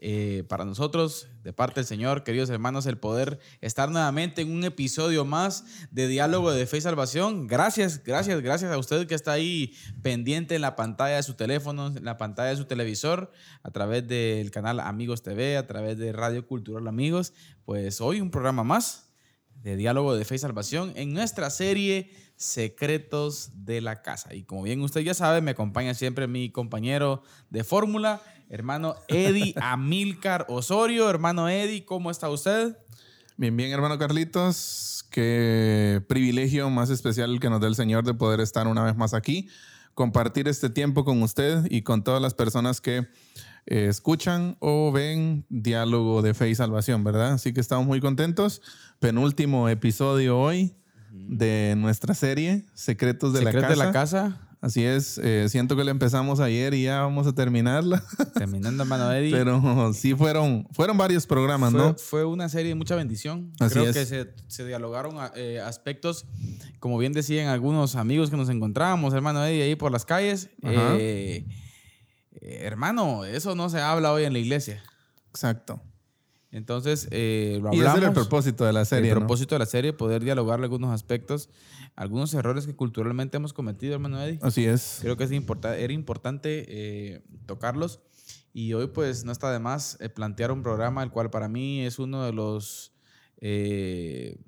eh, para nosotros, de parte del Señor, queridos hermanos, el poder estar nuevamente en un episodio más de Diálogo de Fe y Salvación. Gracias, gracias, gracias a usted que está ahí pendiente en la pantalla de su teléfono, en la pantalla de su televisor, a través del canal Amigos TV, a través de Radio Cultural Amigos. Pues hoy un programa más de Diálogo de Fe y Salvación en nuestra serie Secretos de la Casa. Y como bien usted ya sabe, me acompaña siempre mi compañero de fórmula, hermano Eddie Amilcar Osorio. Hermano Eddie, ¿cómo está usted? Bien, bien, hermano Carlitos. Qué privilegio más especial que nos da el Señor de poder estar una vez más aquí, compartir este tiempo con usted y con todas las personas que eh, escuchan o ven Diálogo de Fe y Salvación, ¿verdad? Así que estamos muy contentos. Penúltimo episodio hoy de nuestra serie Secretos de la Casa. de la Casa. Así es, eh, siento que la empezamos ayer y ya vamos a terminarla. Terminando, hermano Eddie. Pero sí fueron, fueron varios programas, fue, ¿no? fue una serie de mucha bendición. Así Creo es. que se, se dialogaron eh, aspectos, como bien decían algunos amigos que nos encontrábamos, hermano Eddie, ahí por las calles. Eh, hermano, eso no se habla hoy en la iglesia. Exacto. Entonces, eh, lo Y ese hablamos. era el propósito de la serie, el ¿no? propósito de la serie, poder dialogar algunos aspectos, algunos errores que culturalmente hemos cometido, hermano Eddie. Así es. Creo que es importa- era importante eh, tocarlos. Y hoy, pues, no está de más eh, plantear un programa, el cual para mí es uno de los. eh,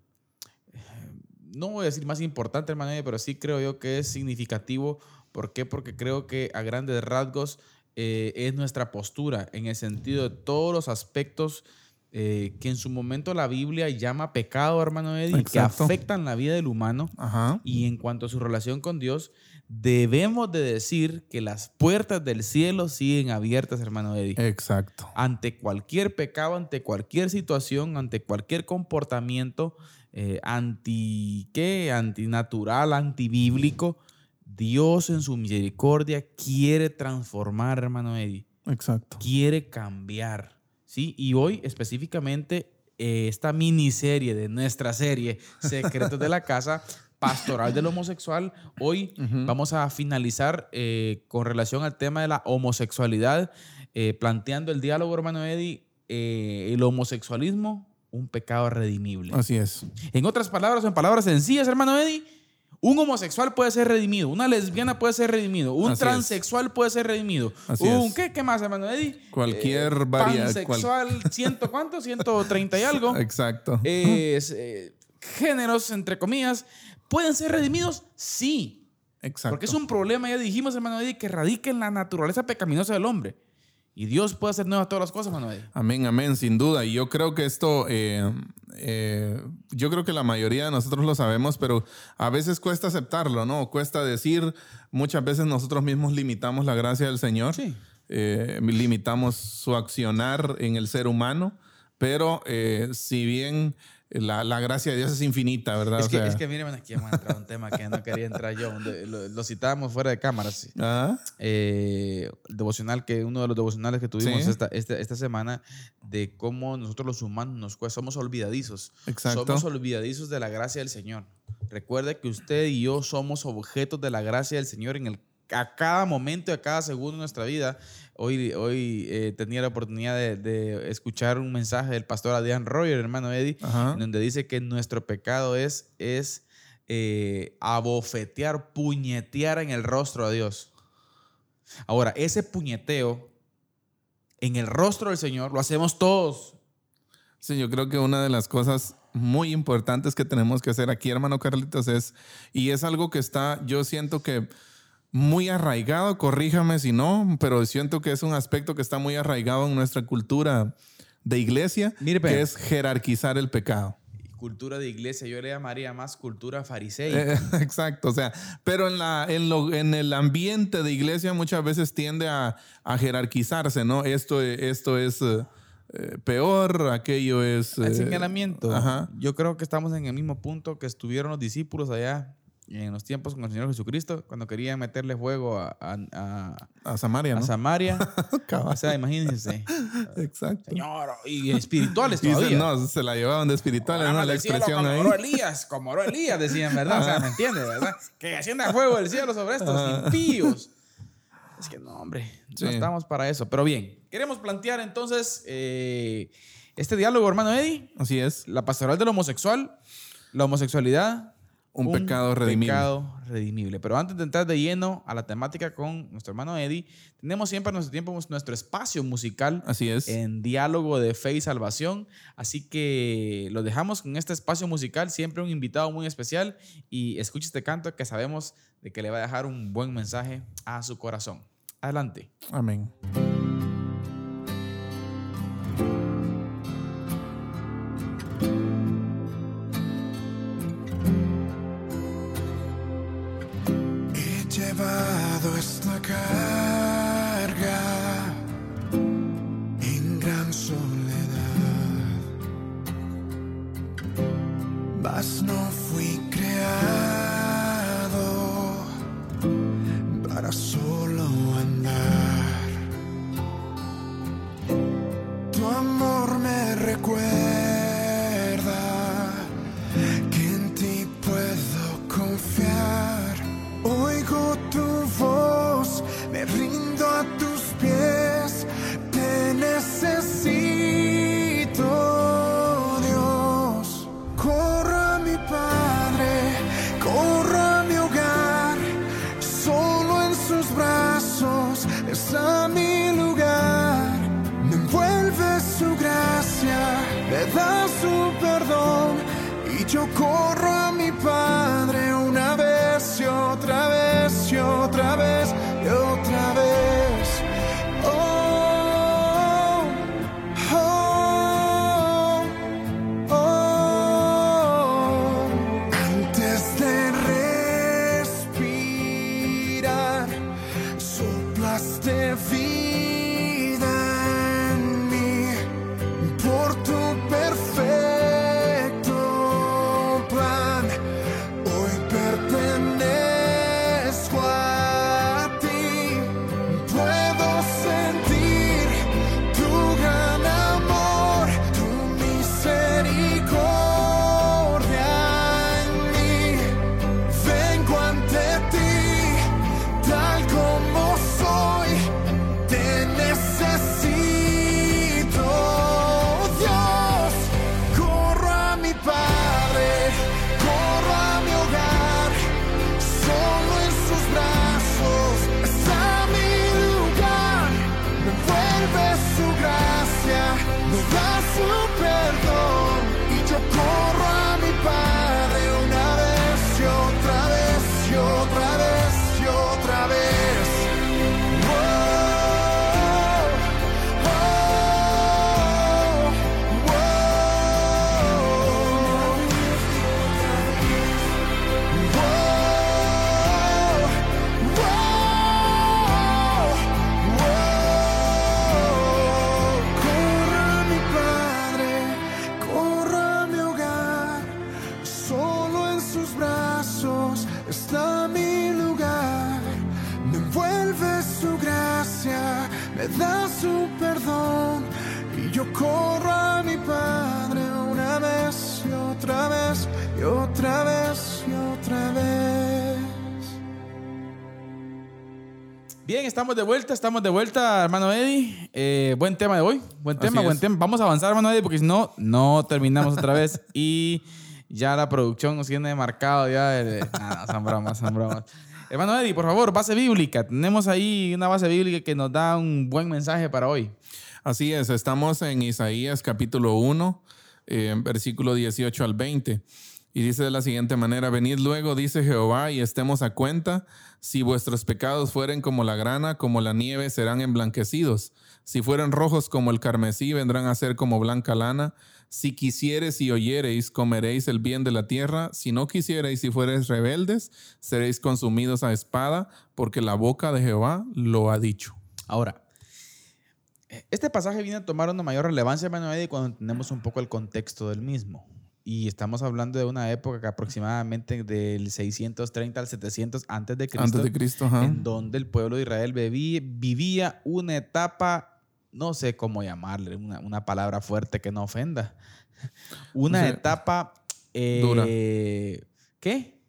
no voy a decir más importante, hermano, Eddie, pero sí creo yo que es significativo. ¿Por qué? Porque creo que a grandes rasgos eh, es nuestra postura en el sentido de todos los aspectos eh, que en su momento la Biblia llama pecado, hermano Eddie, que afectan la vida del humano. Ajá. Y en cuanto a su relación con Dios, debemos de decir que las puertas del cielo siguen abiertas, hermano Eddie. Exacto. Ante cualquier pecado, ante cualquier situación, ante cualquier comportamiento eh, anti, ¿qué? Antinatural, antibíblico, Dios en su misericordia quiere transformar, hermano Eddie Exacto. quiere cambiar. ¿Sí? Y hoy específicamente eh, esta miniserie de nuestra serie Secretos de la Casa Pastoral del Homosexual, hoy vamos a finalizar eh, con relación al tema de la homosexualidad, eh, planteando el diálogo, hermano Eddie, eh, el homosexualismo, un pecado redimible. Así es. En otras palabras, en palabras sencillas, hermano Eddie, un homosexual puede ser redimido, una lesbiana puede ser redimido, un Así es. transexual puede ser redimido. Así un, es. ¿qué, ¿Qué más, hermano Eddie? Cualquier varia- Pansexual, ciento cuánto, 130 y algo. Exacto. Es, eh, géneros, entre comillas, ¿pueden ser redimidos? Sí. Exacto. Porque es un problema, ya dijimos, hermano Eddie, que radica en la naturaleza pecaminosa del hombre. Y Dios puede hacer nuevas todas las cosas, hermano Eddie. Amén, amén, sin duda. Y yo creo que esto, eh, eh, yo creo que la mayoría de nosotros lo sabemos, pero a veces cuesta aceptarlo, ¿no? Cuesta decir, muchas veces nosotros mismos limitamos la gracia del Señor, Sí. eh, limitamos su accionar en el ser humano, pero eh, si bien la, la gracia de Dios es infinita, ¿verdad? Es O que, sea, es que miren, aquí entrar a un tema que no quería entrar yo. Lo, lo citábamos fuera de cámaras. ¿ah? eh, devocional que uno de los devocionales que tuvimos Sí. esta, esta, esta semana de cómo nosotros los humanos nos somos olvidadizos. Exacto. Somos olvidadizos de la gracia del Señor. Recuerde que usted y yo somos objetos de la gracia del Señor en el a cada momento a cada segundo de nuestra vida. Hoy, hoy eh, tenía la oportunidad de, de escuchar un mensaje del pastor Adrián Royer, hermano Eddie, Ajá. donde dice que nuestro pecado es, es eh, abofetear, puñetear en el rostro a Dios. Ahora, ese puñeteo en el rostro del Señor lo hacemos todos. Sí, yo creo que una de las cosas muy importantes que tenemos que hacer aquí, hermano Carlitos, es, y es algo que está, yo siento que muy arraigado, corríjame si no, pero siento que es un aspecto que está muy arraigado en nuestra cultura de iglesia, Mire, que es jerarquizar el pecado. Cultura de iglesia, yo le llamaría más cultura fariseica. Eh, exacto, o sea, pero en, la, en, lo, en el ambiente de iglesia muchas veces tiende a, a jerarquizarse, ¿no? Esto, esto es, eh, eh, peor, aquello es... El señalamiento. ajá. Yo creo que estamos en el mismo punto que estuvieron los discípulos allá en los tiempos con el Señor Jesucristo, cuando querían meterle fuego a, a- a- a Samaria, a ¿no? Samaria. Cabal. o sea, imagínense. Exacto. Señor, y espirituales Y se- todavía. no, se la llevaban de espirituales, ¿no? La del cielo expresión como ahí. oró Elías, como oró Elías, decían, ¿verdad? O sea, ¿me entiendes, verdad? Que ascienda fuego del cielo sobre estos impíos. Es que no, hombre, Sí. no estamos para eso. Pero bien, queremos plantear entonces eh, este diálogo, hermano Eddie, Así es. la pastoral del homosexual, la homosexualidad. Un pecado redimible. pecado redimible. Pero antes de entrar de lleno a la temática con nuestro hermano Eddie, tenemos siempre nuestro tiempo, nuestro espacio musical Así es. en diálogo de fe y salvación. Así que lo dejamos con este espacio musical, siempre un invitado muy especial y escuche este canto que sabemos de que le va a dejar un buen mensaje a su corazón. Adelante. Amén. Está mi lugar. Me envuelve su gracia, me da su perdón y yo corro a mi Padre una vez y otra vez y otra vez y otra vez. Bien, estamos de vuelta, estamos de vuelta, hermano Eddie. Eh, buen tema de hoy, buen Así tema, buen es. tema. Vamos a avanzar, hermano Eddie, porque si no, no terminamos otra vez y ya la producción nos tiene marcado ya. de- Nada, son bromas, son bromas. Hermano Eddie, por favor, base bíblica. Tenemos ahí una base bíblica que nos da un buen mensaje para hoy. Así es, estamos en Isaías capítulo 1, eh, versículo 18 al 20. Y dice de la siguiente manera, venid luego, dice Jehová, y estemos a cuenta, si vuestros pecados fueren como la grana, como la nieve, serán emblanquecidos. Si fueren rojos como el carmesí, vendrán a ser como blanca lana. Si quisiereis y oyereis, comeréis el bien de la tierra. Si no quisiereis y fuereis rebeldes, seréis consumidos a espada, porque la boca de Jehová lo ha dicho. Ahora, Este pasaje viene a tomar una mayor relevancia, Eddie, cuando entendemos un poco el contexto del mismo. Y estamos hablando de una época que aproximadamente del 630 al 700 antes de Cristo, Antes de Cristo, en donde el pueblo de Israel vivía una etapa, no sé cómo llamarle, una, una palabra fuerte que no ofenda. Una O sea, etapa... eh, dura. ¿Qué?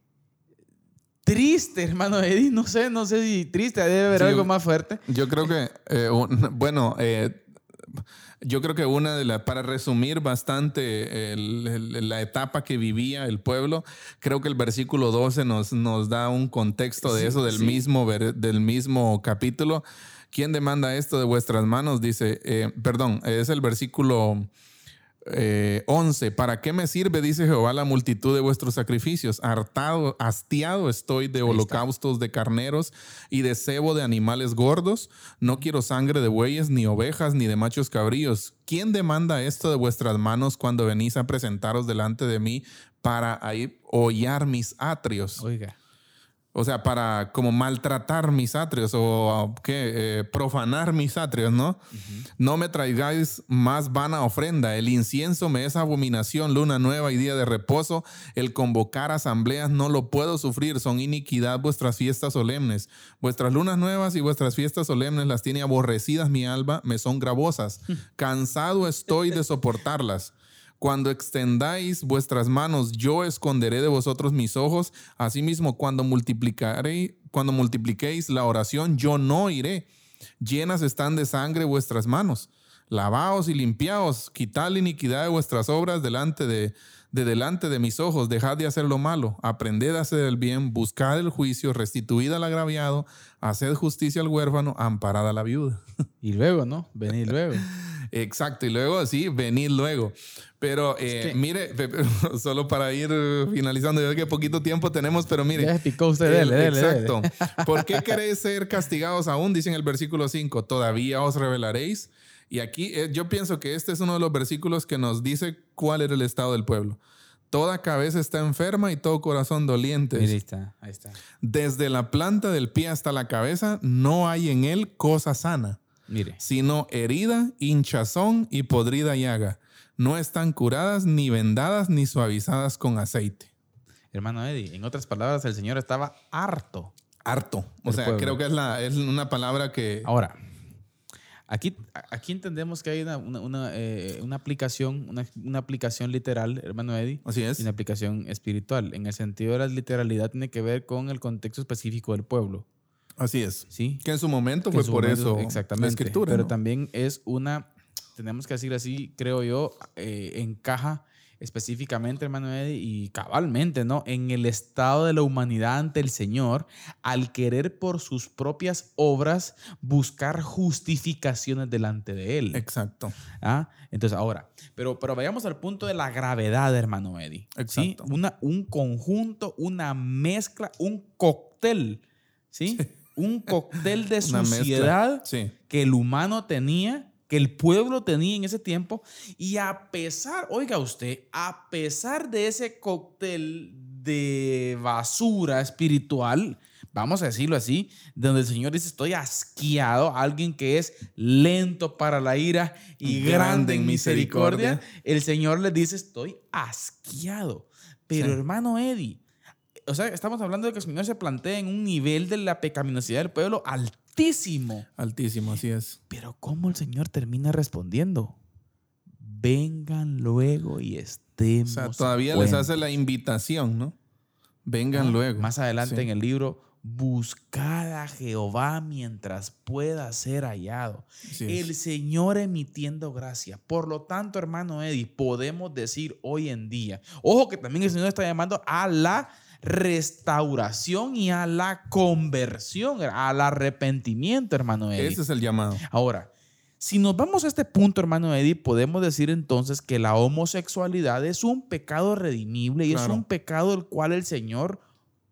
Triste, hermano Eddie. No sé, no sé si triste, debe haber Sí, algo más fuerte. Yo creo que, eh, un- bueno, eh, yo creo que una de las, para resumir bastante el- el- la etapa que vivía el pueblo, creo que el versículo 12 nos, nos da un contexto de Sí, eso, del, sí. mismo, del mismo capítulo. ¿Quién demanda esto de vuestras manos? Dice, eh, perdón, es el versículo eh, 11. ¿Para qué me sirve, dice Jehová, la multitud de vuestros sacrificios? Hartado, hastiado estoy de holocaustos de carneros y de cebo de animales gordos. No quiero sangre de bueyes, ni ovejas, ni de machos cabríos. ¿Quién demanda esto de vuestras manos cuando venís a presentaros delante de mí para ahí hollar mis atrios? Oiga. O sea, para como maltratar mis atrios o qué, Eh, profanar mis atrios, ¿no? No me traigáis más vana ofrenda. El incienso me es abominación, luna nueva y día de reposo. El convocar asambleas no lo puedo sufrir. Son iniquidad vuestras fiestas solemnes. Vuestras lunas nuevas y vuestras fiestas solemnes las tiene aborrecidas mi alma, me son gravosas. Cansado estoy de soportarlas. Cuando extendáis vuestras manos, yo esconderé de vosotros mis ojos. Asimismo, cuando multiplicaré, cuando multipliquéis la oración, yo no iré. Llenas están de sangre vuestras manos. Lavaos y limpiaos, quitad la iniquidad de vuestras obras delante de, de delante de mis ojos, dejad de hacer lo malo, aprended a hacer el bien, buscad el juicio, restituid al agraviado, haced justicia al huérfano, amparad a la viuda. Y luego, ¿no? Venid luego. Exacto, y luego sí, venid luego. Pero eh, que- mire, solo para ir eh, finalizando, yo sé que poquito tiempo tenemos, pero mire. Ya picó usted, el- dele, dele, dele. Exacto. ¿Por qué queréis ser castigados aún? Dice en el versículo 5, todavía os revelaréis. Y aquí eh, yo pienso que este es uno de los versículos que nos dice cuál era el estado del pueblo. Toda cabeza está enferma y todo corazón doliente. Ahí está, ahí está. Desde la planta del pie hasta la cabeza no hay en él cosa sana Mire. sino herida, hinchazón y podrida llaga. No están curadas, ni vendadas, ni suavizadas con aceite. Hermano Eddie, en otras palabras, el Señor estaba harto. Harto. O El sea, pueblo. creo que es, la, es una palabra que... Ahora, aquí, aquí entendemos que hay una, una, una, eh, una aplicación, una, una aplicación literal, hermano Eddie, Así es. y una aplicación espiritual. En el sentido de la literalidad tiene que ver con el contexto específico del pueblo. Así es. ¿sí? Que en su momento fue su por momento- eso exactamente, la escritura. Pero ¿no? también es una, tenemos que decir así, creo yo, eh, encaja específicamente, hermano Eddie, y cabalmente, ¿no? En el estado de la humanidad ante el Señor, al querer por sus propias obras buscar justificaciones delante de Él. Exacto. ¿Ah? Entonces, ahora, pero, pero vayamos al punto de la gravedad, hermano Eddie. ¿sí? Exacto. Una, un conjunto, una mezcla, un cóctel, ¿sí? Un cóctel de suciedad Sí. que el humano tenía, que el pueblo tenía en ese tiempo. Y a pesar, oiga usted, a pesar de ese cóctel de basura espiritual, vamos a decirlo así, donde el Señor dice, estoy asqueado, alguien que es lento para la ira y grande en misericordia, el Señor le dice, estoy asqueado. Pero Sí. hermano Eddie, o sea, estamos hablando de que el Señor se plantea en un nivel de la pecaminosidad del pueblo altísimo. Altísimo, así es. Pero ¿cómo el Señor termina respondiendo? Vengan luego y O estemos. sea, a todavía les hace la invitación, ¿no? Vengan Ah, luego. Más adelante Sí. en el libro, buscad a Jehová mientras pueda ser hallado. El Señor emitiendo gracia. Por lo tanto, hermano Eddie, podemos decir hoy en día, ojo que también el Señor está llamando a la restauración y a la conversión, al arrepentimiento, hermano Eddie. Ese es el llamado. Ahora, si nos vamos a este punto, hermano Eddie, podemos decir entonces que la homosexualidad es un pecado redimible y es Claro. un pecado el cual el Señor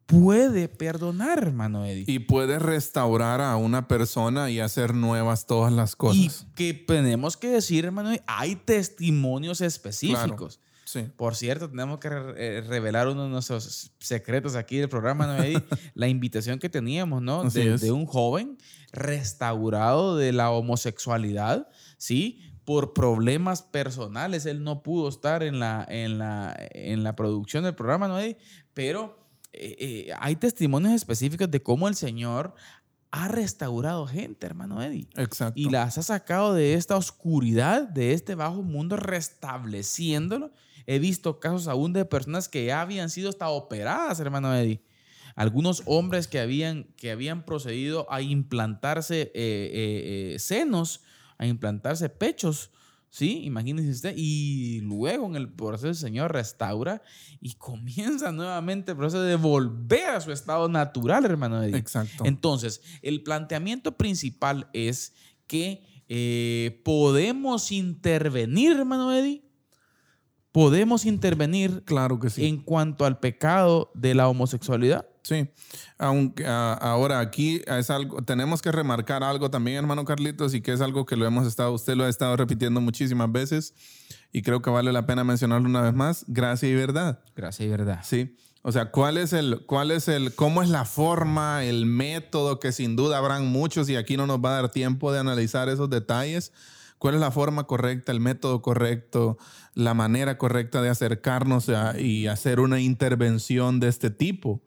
puede perdonar, hermano Eddie. Y puedes restaurar a una persona y hacer nuevas todas las Y cosas. que tenemos que decir, hermano, Eddie, hay testimonios específicos. Sí. Por cierto, tenemos que re- eh, revelar uno de nuestros secretos aquí del programa, ¿no, Eddie? La invitación que teníamos, ¿no? De, de un joven restaurado de la homosexualidad, ¿sí? Por problemas personales, él no pudo estar en la, en la, en la producción del programa, ¿no? Eddie? Pero eh, eh, hay testimonios específicos de cómo el Señor ha restaurado gente, hermano Eddie. Exacto. Y las ha sacado de esta oscuridad, de este bajo mundo, restableciéndolo. He visto casos aún de personas que ya habían sido hasta operadas, hermano Eddie. Algunos hombres que habían, que habían procedido a implantarse eh, eh, eh, senos, a implantarse pechos, ¿sí? Imagínense usted. Y luego en el proceso el Señor restaura y comienza nuevamente el proceso de volver a su estado natural, hermano Eddie. Exacto. Entonces, el planteamiento principal es que eh, podemos intervenir, hermano Eddie. Podemos intervenir claro que sí. en cuanto al pecado de la homosexualidad. Sí, aunque a- ahora aquí es algo, tenemos que remarcar algo también, hermano Carlitos, y que es algo que lo hemos estado, usted lo ha estado repitiendo muchísimas veces, y creo que vale la pena mencionarlo una vez más, gracia y verdad. Gracias y verdad. Sí. O sea, ¿cuál es el, cuál es el, cómo es la forma, el método que sin duda habrán muchos y aquí no nos va a dar tiempo de analizar esos detalles? ¿Cuál es la forma correcta, el método correcto, la manera correcta de acercarnos a- y hacer una intervención de este tipo?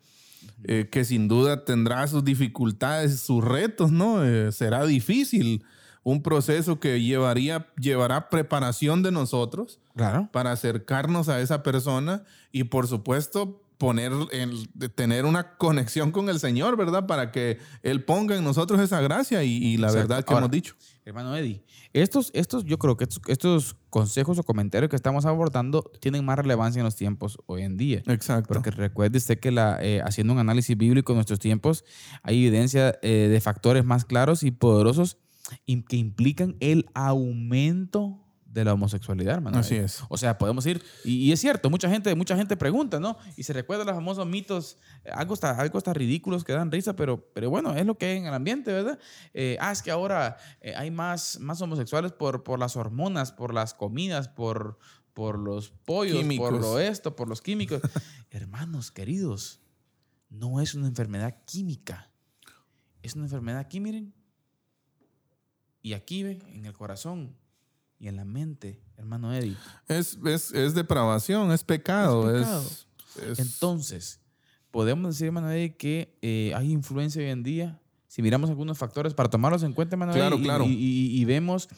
Eh, que sin duda tendrá sus dificultades, sus retos, ¿no? Eh, será difícil un proceso que llevaría, llevará preparación de nosotros Claro. para acercarnos a esa persona y por supuesto poner de tener una conexión con el Señor, ¿verdad? Para que Él ponga en nosotros esa gracia y, y la Exacto. verdad que Ahora, hemos dicho. Hermano Eddie, estos, estos, yo creo que estos, estos consejos o comentarios que estamos abordando tienen más relevancia en los tiempos hoy en día. Exacto. Porque recuerde usted que la, eh, haciendo un análisis bíblico en nuestros tiempos, hay evidencia eh, de factores más claros y poderosos que implican el aumento de la homosexualidad, hermano. Así es. O sea, podemos ir, y, y es cierto, mucha gente, mucha gente pregunta, ¿no? Y se recuerdan los famosos mitos, eh, algo hasta, algo ridículos que dan risa, pero, pero bueno, es lo que hay en el ambiente, ¿verdad? Eh, ah, es que ahora eh, hay más, más homosexuales por, por las hormonas, por las comidas, por, por los pollos, Químicos. por lo esto, por los químicos. Hermanos queridos, no es una enfermedad química. Es una enfermedad aquí, miren. Y aquí, en el corazón y en la mente, hermano Eddie. Es, es, es depravación, es pecado. Es pecado. es- Entonces, podemos decir, hermano Eddie, que eh, hay influencia hoy en día. Si miramos algunos factores para tomarlos en cuenta, hermano Claro, Eddie, claro. y, y- y vemos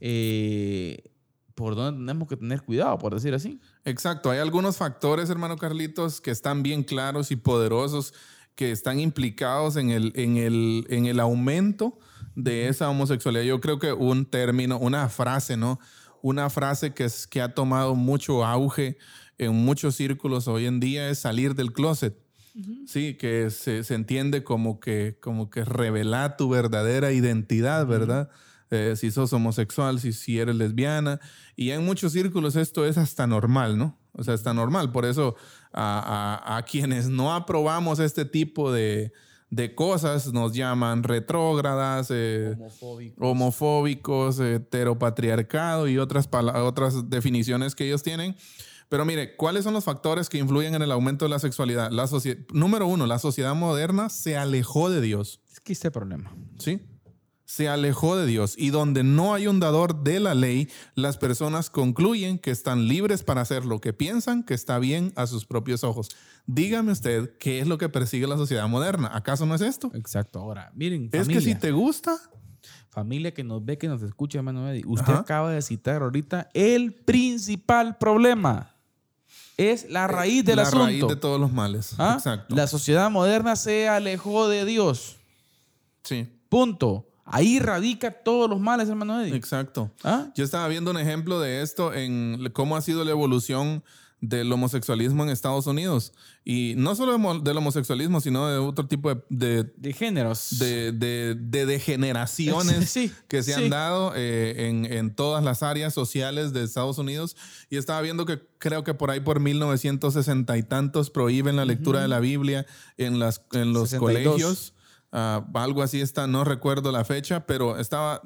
eh, por dónde tenemos que tener cuidado, por decir así. Exacto, hay algunos factores, hermano Carlitos, que están bien claros y poderosos, que están implicados en el, en el, en el aumento de esa homosexualidad. Yo creo que un término, una frase, ¿no? Una frase que, es, que ha tomado mucho auge en muchos círculos hoy en día es salir del closet. Sí, que se, se entiende como que, como que revelar tu verdadera identidad, ¿verdad? Eh, si sos homosexual, si, si eres lesbiana. Y en muchos círculos esto es hasta normal, ¿no? O sea, está normal. Por eso a, a- a quienes no aprobamos este tipo de, de cosas nos llaman retrógradas, eh, Homofóbico. homofóbicos, heteropatriarcado y otras, otras definiciones que ellos tienen. Pero mire, ¿cuáles son los factores que influyen en el aumento de la sexualidad? La Número uno, la sociedad moderna se alejó de Dios. Es que este problema. ¿sí? Se alejó de Dios y donde no hay un dador de la ley, las personas concluyen que están libres para hacer lo que piensan que está bien a sus propios ojos. Dígame usted, ¿qué es lo que persigue la sociedad moderna? ¿Acaso no es esto? Exacto. Ahora, miren, Es que si te gusta, familia que nos ve, que nos escucha, hermano Eddie, usted Ajá. acaba de citar ahorita el principal problema. Es la raíz del la asunto. raíz de todos los males. ¿Ah? Exacto. La sociedad moderna se alejó de Dios. Sí, Punto. Ahí radica todos los males, hermano Eddie. exacto. ¿Ah? Yo estaba viendo un ejemplo de esto en cómo ha sido la evolución del homosexualismo en Estados Unidos. Y no solo del homosexualismo, sino de otro tipo de- de, De géneros. de, de- de degeneraciones Sí, que se sí. han dado eh, en, en todas las áreas sociales de Estados Unidos. Y estaba viendo que creo que por ahí por 1960 y tantos prohíben la lectura de la Biblia en, las, en los 62. colegios. Ah, algo así está, no recuerdo la fecha, pero estaba...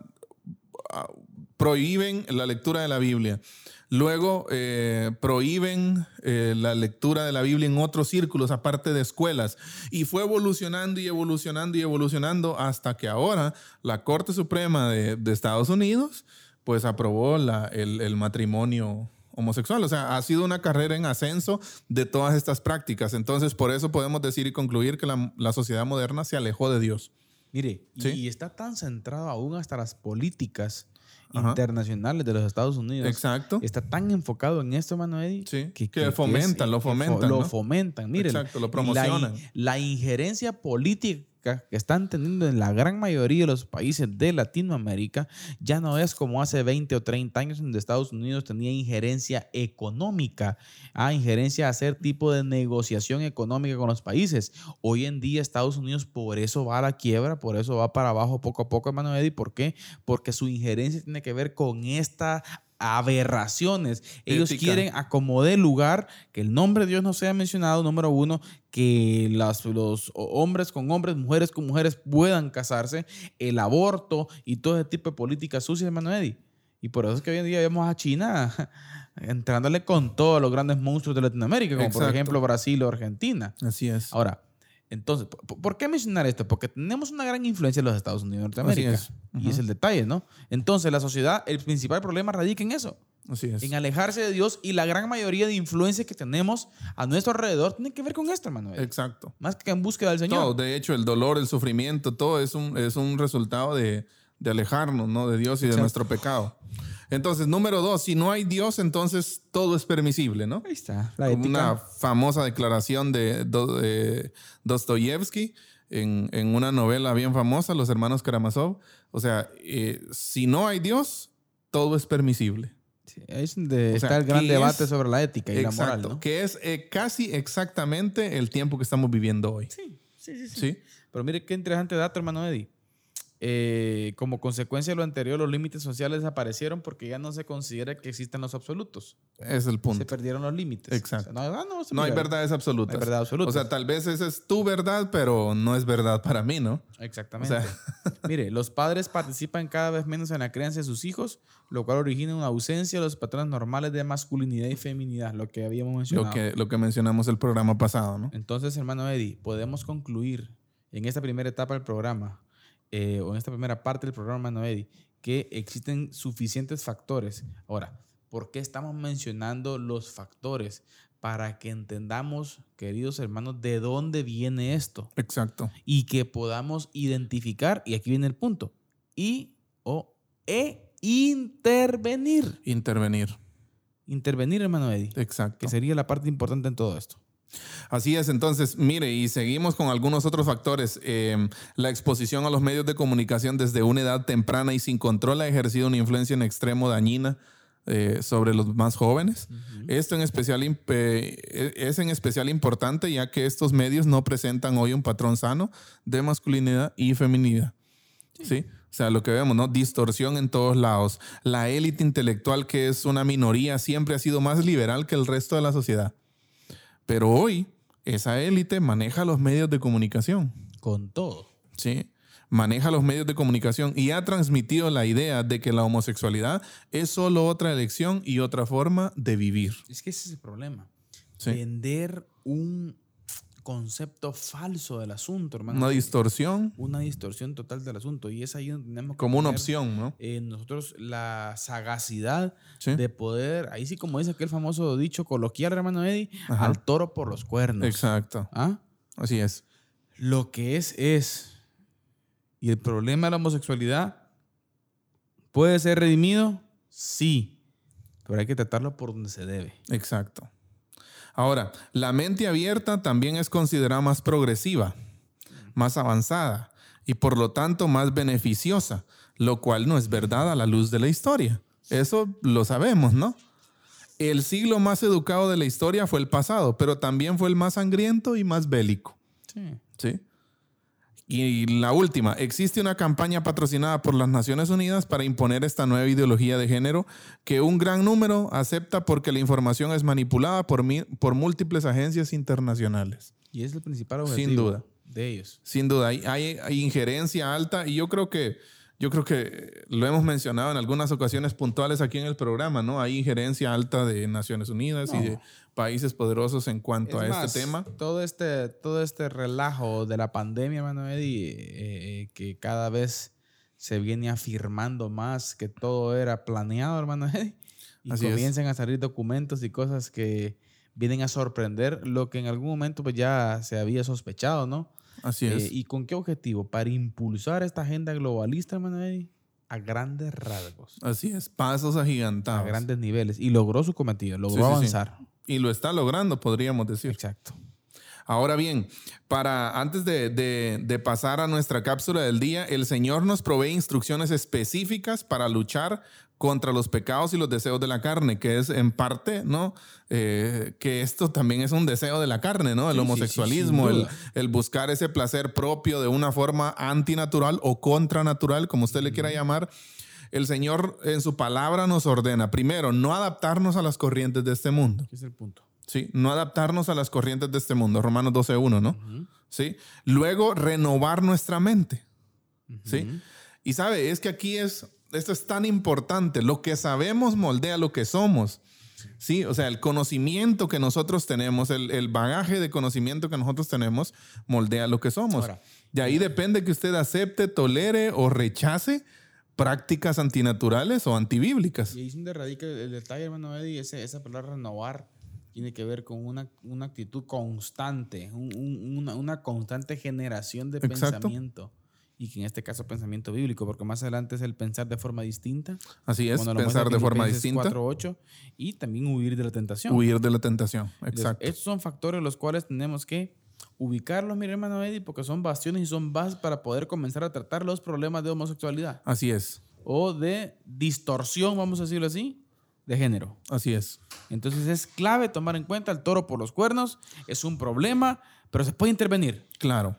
ah, prohíben la lectura de la Biblia. Luego eh, prohíben eh, la lectura de la Biblia en otros círculos, aparte de escuelas. Y fue evolucionando y evolucionando y evolucionando hasta que ahora la Corte Suprema de, de Estados Unidos pues aprobó la- el, el matrimonio homosexual. O sea, ha sido una carrera en ascenso de todas estas prácticas. Entonces, por eso podemos decir y concluir que la, la sociedad moderna se alejó de Dios. Mire, Sí. y está tan centrado aún hasta las políticas Ajá. internacionales de los Estados Unidos. Exacto. Está tan enfocado en esto, hermano Eddie. Sí, que fomentan, lo que fo- fomentan, Lo fomentan, miren. Exacto, lo la promocionan. La, injerencia política que están teniendo en la gran mayoría de los países de Latinoamérica ya no es como hace 20 o 30 años donde Estados Unidos tenía injerencia económica, ah, injerencia a hacer tipo de negociación económica con los países. Hoy en día Estados Unidos por eso va a la quiebra, por eso va para abajo poco a poco, hermano Eddie. ¿Por qué? Porque su injerencia tiene que ver con esta aberraciones. Ellos Ética. quieren acomodar lugar, que el nombre de Dios no sea mencionado, número uno, que las- los hombres con hombres, mujeres con mujeres puedan casarse, el aborto y todo ese tipo de políticas sucias, hermano Eddie. Y por eso es que hoy en día vemos a China entrándole con todos los grandes monstruos de Latinoamérica, como por ejemplo Brasil o Argentina. Así es. Ahora, entonces, ¿por, qué mencionar esto? Porque tenemos una gran influencia en los Estados Unidos de Norteamérica. Y es el detalle, ¿no? Entonces, la sociedad, el principal problema radica en eso, Así es. en alejarse de Dios y la gran mayoría de influencias que tenemos a nuestro alrededor tiene que ver con esto, hermano. Exacto. Más que en búsqueda del Señor. Todo, de hecho, el dolor, el sufrimiento, todo es un, es un resultado de, de alejarnos ¿no? de Dios y de Exacto. nuestro pecado. Entonces, número dos, si no hay Dios, entonces todo es permisible, ¿no? Ahí está, la Como ética. una famosa declaración de, Do- de Dostoyevsky en, en una novela bien famosa, Los Hermanos Karamazov. O sea, eh, si no hay Dios, todo es permisible. Sí, ahí es donde O sea, está el gran ¿qué debate es? sobre la ética y la moral. Que es eh, casi exactamente el tiempo que estamos viviendo hoy. Sí, sí, sí, sí. ¿Sí? Pero mire qué interesante dato, hermano Eddie. Eh, como consecuencia de lo anterior, los límites sociales desaparecieron porque ya no se considera que existen los absolutos. Es el Se punto. perdieron los límites. Exacto. O sea, no, no, se No hay verdades absolutas. No hay verdad absoluta. O sea, tal vez esa es tu verdad, pero no es verdad para mí, ¿no? Exactamente. O sea- Mire, los padres participan cada vez menos en la crianza de sus hijos, lo cual origina una ausencia de los patrones normales de masculinidad y feminidad, lo que habíamos mencionado. Lo que, lo que mencionamos el programa pasado, ¿no? Entonces, hermano Eddie, podemos concluir en esta primera etapa del programa, eh, o en esta primera parte del programa, hermano Eddie, que existen suficientes factores. Ahora, ¿por qué estamos mencionando los factores? Para que entendamos, queridos hermanos, de dónde viene esto Exacto. y que podamos identificar, y aquí viene el punto, y o e intervenir. Intervenir. Intervenir, hermano Eddie, Exacto. que sería la parte importante en todo esto. Así es, entonces, mire, y seguimos con algunos otros factores. Eh, la exposición a los medios de comunicación desde una edad temprana y sin control ha ejercido una influencia en extremo dañina eh, sobre los más jóvenes. Esto en especial eh, es en especial importante ya que estos medios no presentan hoy un patrón sano de masculinidad y feminidad. ¿Sí? O sea, lo que vemos, ¿no? Distorsión en todos lados. La élite intelectual, que es una minoría, siempre ha sido más liberal que el resto de la sociedad. Pero hoy, esa élite maneja los medios de comunicación. Con todo. ¿sí? Maneja los medios de comunicación y ha transmitido la idea de que la homosexualidad es solo otra elección y otra forma de vivir. Es que ese es el problema. Sí. Vender un concepto falso del asunto, hermano. Una distorsión Una distorsión total del asunto. Y es ahí donde tenemos que como una opción, ¿no? eh, nosotros la sagacidad Sí. de poder, ahí sí como dice aquel famoso dicho coloquial, hermano Eddie, Ajá. al toro por los cuernos. Exacto. ¿Ah? Así es. Lo que es, es. Y el problema de la homosexualidad puede ser redimido, sí, pero hay que tratarlo por donde se debe. Exacto. Ahora, la mente abierta también es considerada más progresiva, más avanzada y por lo tanto más beneficiosa, lo cual no es verdad a la luz de la historia. Eso lo sabemos, ¿no? El siglo más educado de la historia fue el pasado, pero también fue el más sangriento y más bélico. Sí. ¿sí? Y la última, existe una campaña patrocinada por las Naciones Unidas para imponer esta nueva ideología de género que un gran número acepta porque la información es manipulada por, mi- por múltiples agencias internacionales. Y es el principal Sin objetivo duda. de ellos. Sin duda, hay, hay- hay injerencia alta y yo creo que yo creo que lo hemos mencionado en algunas ocasiones puntuales aquí en el programa, ¿no? Hay injerencia alta de Naciones Unidas y de países poderosos en cuanto Es a más, este tema. Todo este, todo este relajo de la pandemia, hermano Eddie, eh, eh, que cada vez se viene afirmando más que todo era planeado, hermano Eddie. Y Así es. comienzan a salir documentos y cosas que vienen a sorprender lo que en algún momento pues ya se había sospechado, ¿no? Así Eh, es. ¿Y con qué objetivo? Para impulsar esta agenda globalista, hermano Eddie, a grandes rasgos, Así es. Pasos agigantados. a grandes niveles. Y logró su cometido, logró Sí, sí, sí. avanzar. Y lo está logrando, podríamos decir. Exacto. Ahora bien, para antes de, de- de pasar a nuestra cápsula del día, el Señor nos provee instrucciones específicas para luchar contra los pecados y los deseos de la carne, que es en parte, ¿no? Eh, que esto también es un deseo de la carne, ¿no? El Sí, sí, sí, homosexualismo, el, buscar ese placer propio de una forma antinatural o contranatural, como usted le quiera llamar. El Señor en su palabra nos ordena, primero, no adaptarnos a las corrientes de este mundo. Es el punto. ¿sí? No adaptarnos a las corrientes de este mundo, Romanos 12.1, ¿no? ¿Sí? Luego, renovar nuestra mente, ¿sí? Y sabe, es que aquí es, esto es tan importante, lo que sabemos moldea lo que somos, ¿sí? O sea, el conocimiento que nosotros tenemos, el, el bagaje de conocimiento que nosotros tenemos, moldea lo que somos. Ahora. de ahí depende que usted acepte, tolere o rechace prácticas antinaturales o antibíblicas. Y ahí es donde radica el detalle, hermano Eddie, ese- esa palabra renovar tiene que ver con una, una actitud constante, un- un- una, una constante generación de Exacto. pensamiento. Y que en este caso pensamiento bíblico, porque más adelante es el pensar de forma distinta. Así es, pensar de forma distinta, 4:8, y también huir de la tentación. huir de la tentación. Entonces, Exacto. Estos son factores los cuales tenemos que ubicarlos, mi hermano Eddie, porque son bastiones y son bases para poder comenzar a tratar los problemas de homosexualidad Así es, o de distorsión, vamos a decirlo así, de género. así es. Entonces es clave tomar en cuenta el toro por los cuernos, es un problema, pero se puede intervenir. Claro.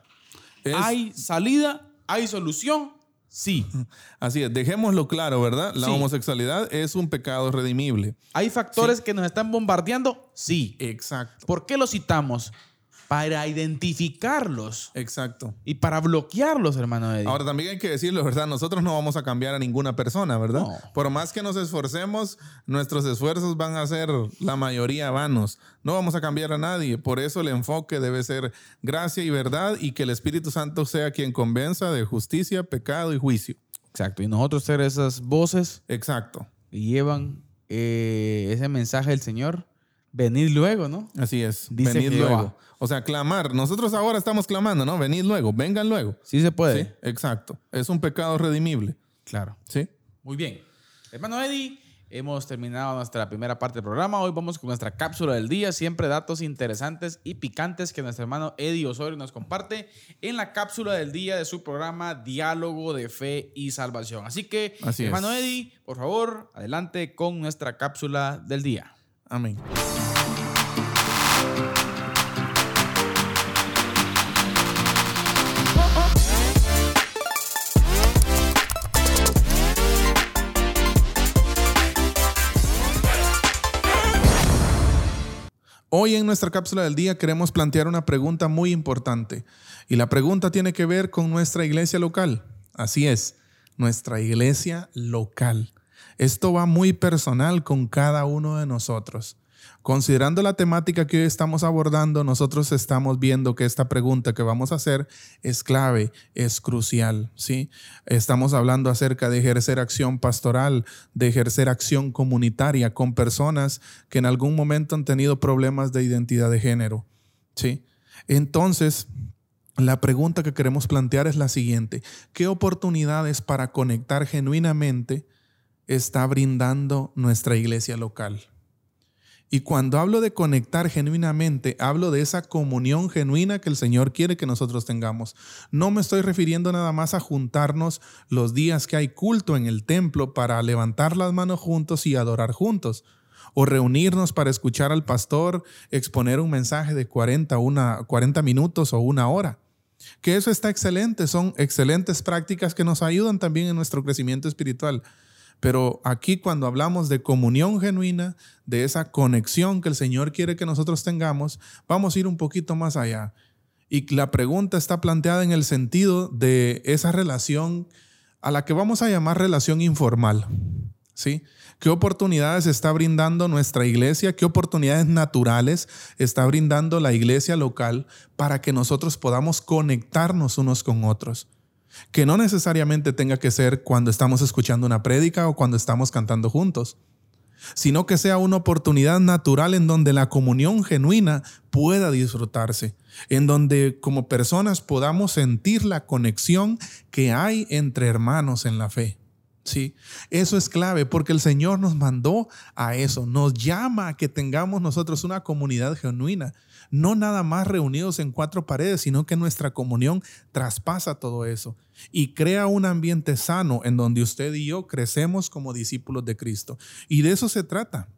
Es- ¿Hay salida? ¿Hay solución? Sí. Así es, dejémoslo claro, ¿verdad? La Sí. homosexualidad es un pecado redimible. ¿Hay factores que nos están bombardeando? Sí. Exacto. ¿Por qué los citamos? Para identificarlos Exacto. y para bloquearlos, hermano Eddie. Ahora también hay que decirlo, ¿verdad? Nosotros no vamos a cambiar a ninguna persona, ¿verdad? No. Por más que nos esforcemos, nuestros esfuerzos van a ser la mayoría vanos. No vamos a cambiar a nadie. Por eso el enfoque debe ser gracia y verdad y que el Espíritu Santo sea quien convenza de justicia, pecado y juicio. Exacto. Y nosotros ser esas voces Exacto. que llevan eh, ese mensaje del Señor, venid luego, ¿no? Así es. Dice Venid luego. O sea, clamar. Nosotros ahora estamos clamando, ¿no? Venid luego, vengan luego. Sí se puede. Sí, exacto. Es un pecado redimible. Claro. ¿Sí? Muy bien. Hermano Eddie, hemos terminado nuestra primera parte del programa. Hoy vamos con nuestra cápsula del día. Siempre datos interesantes y picantes que nuestro hermano Eddie Osorio nos comparte en la cápsula del día de su programa Diálogo de Fe y Salvación. Así que, Así es. hermano Eddie, por favor, adelante con nuestra cápsula del día. Amén. Hoy en nuestra cápsula del día queremos plantear una pregunta muy importante y la pregunta tiene que ver con nuestra iglesia local. Así es, nuestra iglesia local. Esto va muy personal con cada uno de nosotros. Considerando la temática que hoy estamos abordando, nosotros estamos viendo que esta pregunta que vamos a hacer es clave, es crucial, ¿sí? Estamos hablando acerca de ejercer acción pastoral, de ejercer acción comunitaria con personas que en algún momento han tenido problemas de identidad de género, ¿sí? Entonces, la pregunta que queremos plantear es la siguiente. ¿Qué oportunidades para conectar genuinamente está brindando nuestra iglesia local? Y cuando hablo de conectar genuinamente, hablo de esa comunión genuina que el Señor quiere que nosotros tengamos. No me estoy refiriendo nada más a juntarnos los días que hay culto en el templo para levantar las manos juntos y adorar juntos. O reunirnos para escuchar al pastor exponer un mensaje de 40, una, 40 minutos o una hora. Que eso está excelente, son excelentes prácticas que nos ayudan también en nuestro crecimiento espiritual. Pero aquí cuando hablamos de comunión genuina, de esa conexión que el Señor quiere que nosotros tengamos, vamos a ir un poquito más allá. Y la pregunta está planteada en el sentido de esa relación a la que vamos a llamar relación informal. ¿Sí? ¿Qué oportunidades está brindando nuestra iglesia? ¿Qué oportunidades naturales está brindando la iglesia local para que nosotros podamos conectarnos unos con otros? Que no necesariamente tenga que ser cuando estamos escuchando una prédica o cuando estamos cantando juntos, sino que sea una oportunidad natural en donde la comunión genuina pueda disfrutarse, en donde como personas podamos sentir la conexión que hay entre hermanos en la fe. Sí, eso es clave porque el Señor nos mandó a eso, nos llama a que tengamos nosotros una comunidad genuina, no nada más reunidos en cuatro paredes, sino que nuestra comunión traspasa todo eso y crea un ambiente sano en donde usted y yo crecemos como discípulos de Cristo. Y de eso se trata.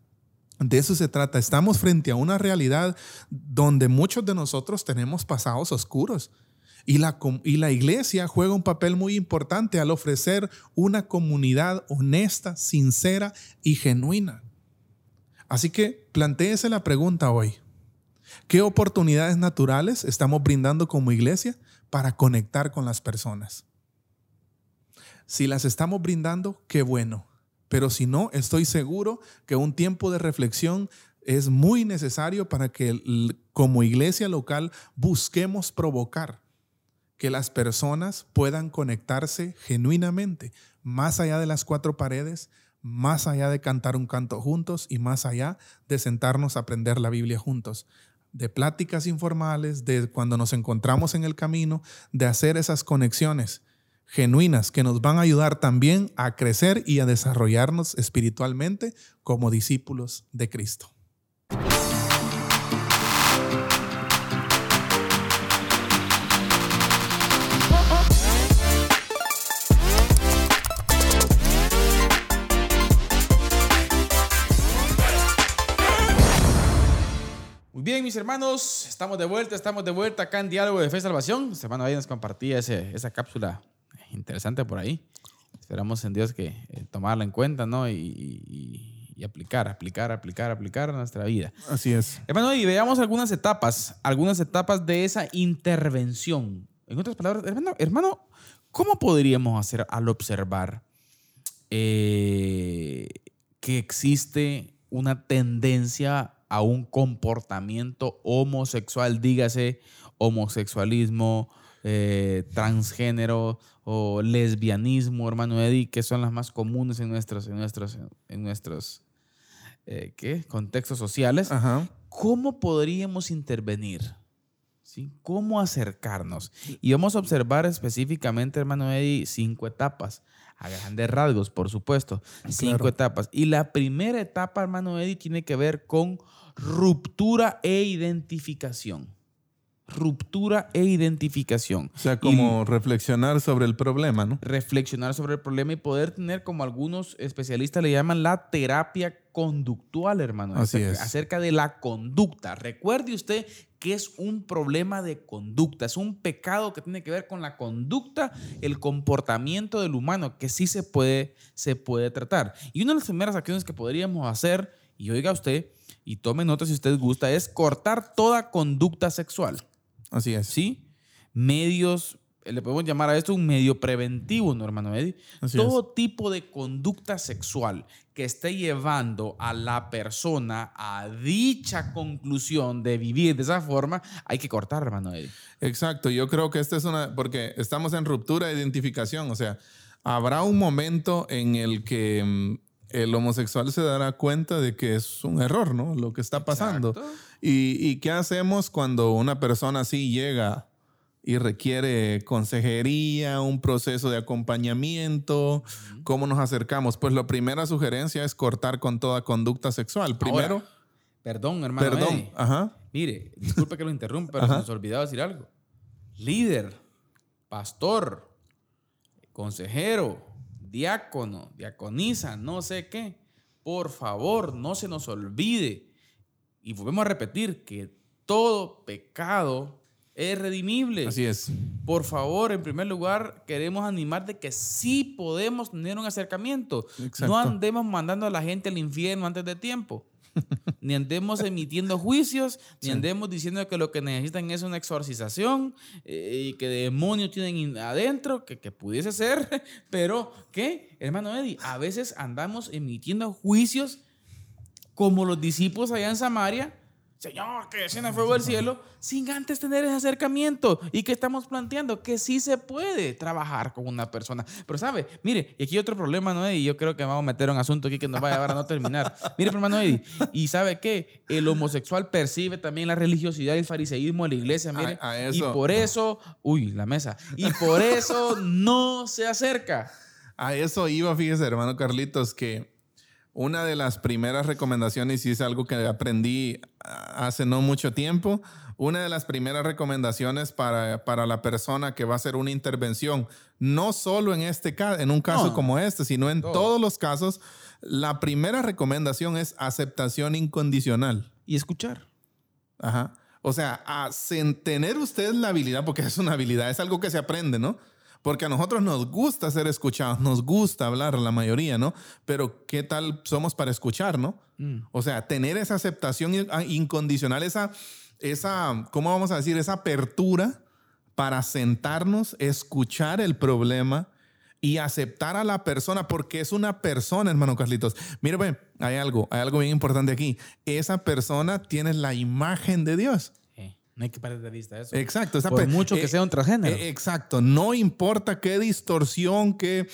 De eso se trata. Estamos frente a una realidad donde muchos de nosotros tenemos pasados oscuros y la, iglesia juega un papel muy importante al ofrecer una comunidad honesta, sincera y genuina. Así que planteese la pregunta hoy. ¿Qué oportunidades naturales estamos brindando como iglesia para conectar con las personas? Si las estamos brindando, qué bueno. Pero si no, estoy seguro que un tiempo de reflexión es muy necesario para que como iglesia local busquemos provocar que las personas puedan conectarse genuinamente, más allá de las cuatro paredes, más allá de cantar un canto juntos y más allá de sentarnos a aprender la Biblia juntos, de pláticas informales, de cuando nos encontramos en el camino, de hacer esas conexiones genuinas que nos van a ayudar también a crecer y a desarrollarnos espiritualmente como discípulos de Cristo. Mis hermanos, estamos de vuelta, estamos de vuelta acá en Diálogo de Fe y Salvación. Este hermano ahí nos compartía ese, esa cápsula interesante por ahí. Esperamos en Dios que eh, tomarla en cuenta, ¿no? Y, y, aplicar, aplicar, aplicar, aplicar a nuestra vida. Así es. Hermano, y veamos algunas etapas, algunas etapas de esa intervención. En otras palabras, hermano, hermano ¿cómo podríamos hacer al observar eh, que existe una tendencia a un comportamiento homosexual, dígase homosexualismo, eh, transgénero o lesbianismo, hermano Eddie, que son las más comunes en nuestros, en nuestros, en nuestros eh, ¿qué? contextos sociales. ¿Cómo podríamos intervenir? ¿Sí? ¿Cómo acercarnos? Y vamos a observar específicamente, hermano Eddie, cinco etapas a grandes rasgos, por supuesto. Cinco etapas. Y la primera etapa, hermano Eddie, tiene que ver con ruptura e identificación. Ruptura e identificación. O sea, como reflexionar sobre el problema, ¿no? Reflexionar sobre el problema y poder tener, como algunos especialistas le llaman, la terapia conductual, hermano. Así acerca, es. acerca de la conducta. Recuerde usted que es un problema de conducta, es un pecado que tiene que ver con la conducta, el comportamiento del humano, que sí se puede, se puede tratar. Y una de las primeras acciones que podríamos hacer, y oiga usted, y tome nota si usted gusta, es cortar toda conducta sexual. Así es. ¿Sí? Medios, le podemos llamar a esto un medio preventivo, ¿no, hermano Eddie? Así Todo tipo de conducta sexual que esté llevando a la persona a dicha conclusión de vivir de esa forma, hay que cortar, hermano Eddie. Exacto, yo creo que esta es una, porque estamos en ruptura de identificación, o sea, habrá un momento en el que mm, el homosexual se dará cuenta de que es un error, ¿no? Lo que está pasando. Exacto. ¿Y, y qué hacemos cuando una persona así llega y requiere consejería, un proceso de acompañamiento? ¿Cómo nos acercamos? Pues la primera sugerencia es cortar con toda conducta sexual. Primero, Ahora, perdón, hermano perdón, Eddie. ajá, Mire, disculpe que lo interrumpa, pero se nos olvidaba decir algo. Líder, pastor, consejero, diácono, diaconisa, no sé qué. Por favor, no se nos olvide. Y volvemos a repetir que todo pecado es redimible. así es. Por favor, en primer lugar, queremos animar de que sí podemos tener un acercamiento. Exacto. No andemos mandando a la gente al infierno antes de tiempo. Ni andemos emitiendo juicios, ni andemos diciendo que lo que necesitan es una exorcización eh, y que demonios tienen adentro, que, que pudiese ser, pero que, hermano Eddie, a veces andamos emitiendo juicios como los discípulos allá en Samaria. Señor, que descienda fuego del cielo, sin antes tener ese acercamiento. ¿Y que estamos planteando? Que sí se puede trabajar con una persona. Pero, ¿sabe? Mire, y aquí otro problema, ¿no? Y yo creo que vamos a meter un asunto aquí que nos va a llevar a no terminar. Mire, hermano Eddie, ¿y sabe qué? El homosexual percibe también la religiosidad y el fariseísmo de la iglesia, mire. A- a Y por eso, uy, la mesa. Y por eso no se acerca. A eso iba, fíjese, hermano Carlitos, que una de las primeras recomendaciones, y es algo que aprendí ah, hace no mucho tiempo, una de las primeras recomendaciones para, para la persona que va a hacer una intervención, no solo en este en un caso No. como este, sino en Todo. todos los casos, la primera recomendación es aceptación incondicional. Y escuchar. Ajá. O sea, a tener usted la habilidad, porque es una habilidad, es algo que se aprende, ¿no? Porque a nosotros nos gusta ser escuchados, nos gusta hablar, la mayoría, ¿no? Pero ¿qué tal somos para escuchar, no? Mm. O sea, tener esa aceptación ah, incondicional, esa, esa, ¿cómo vamos a decir? Esa apertura para sentarnos, escuchar el problema y aceptar a la persona, porque es una persona, hermano Carlitos. Mire, hay algo, hay algo bien importante aquí. Esa persona tiene la imagen de Dios. Eh, no hay que perder de vista eso. Exacto. Por mucho que sea un transgénero. eh, exacto. No importa qué distorsión, qué,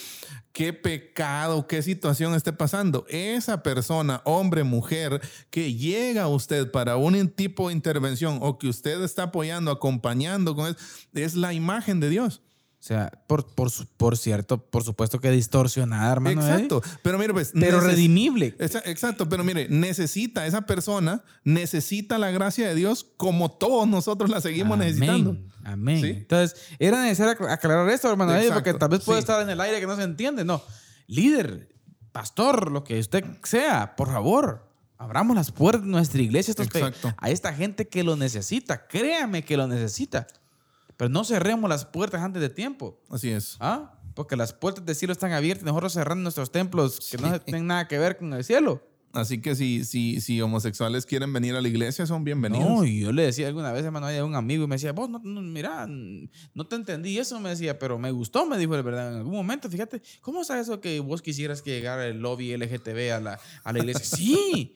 qué pecado, qué situación esté pasando. Esa persona, hombre, mujer, que llega a usted para un tipo de intervención o que usted está apoyando, acompañando con es la imagen de Dios. O sea, por, por, por cierto, por supuesto que distorsionada, hermano. ¿eh? Exacto. Pero mire, pues. Pero redimible. Exa- Exacto, pero mire, necesita esa persona, necesita la gracia de Dios como todos nosotros la seguimos necesitando. Amén. Entonces, era necesario acla- aclarar esto, hermano, Exacto, porque tal vez puede sí. estar en el aire que no se entiende. No. Líder, pastor, lo que usted sea, por favor, abramos las puertas de nuestra iglesia estos a esta gente que lo necesita. Créame que lo necesita. Pero no cerremos las puertas antes de tiempo. Así es. ¿Ah? Porque las puertas del cielo están abiertas y nosotros cerrando nuestros templos que no tienen nada que ver con el cielo. Así que si, si, si homosexuales quieren venir a la iglesia, son bienvenidos. No, yo le decía alguna vez, hermano, a un amigo y me decía, vos, no, no, mira, no te entendí eso, me decía, pero me gustó, me dijo, de verdad, en algún momento, fíjate, ¿cómo está eso que vos quisieras que llegara el lobby LGTB a la, a la iglesia? sí,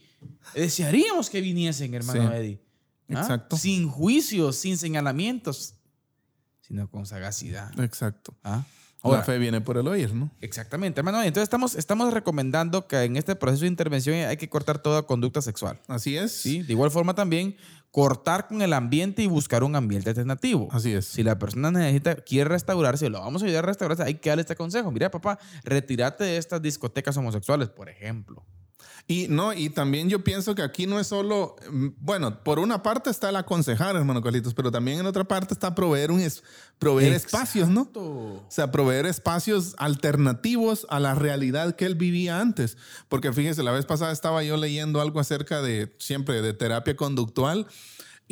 desearíamos que viniesen, hermano Sí, Eddie. ¿Ah? exacto. Sin juicios, sin señalamientos, sino con sagacidad. Exacto. ¿Ah? la fe viene por el oír, ¿no? Exactamente, hermano. Entonces estamos, estamos recomendando que en este proceso de intervención hay que cortar toda conducta sexual. Así es. ¿sí? De igual forma también cortar con el ambiente y buscar un ambiente alternativo. Así es. Si la persona necesita, quiere restaurarse, lo vamos a ayudar a restaurarse, hay que darle este consejo. Mira, papá, retírate de estas discotecas homosexuales, por ejemplo. Y no, y también yo pienso que aquí no es solo, mm, bueno, por una parte está el aconsejar, hermano Carlitos, pero también en otra parte está proveer un es- proveer espacios, ¿no? O sea, proveer espacios alternativos a la realidad que él vivía antes. Porque fíjese, la vez pasada estaba yo leyendo algo acerca de, siempre, de terapia conductual.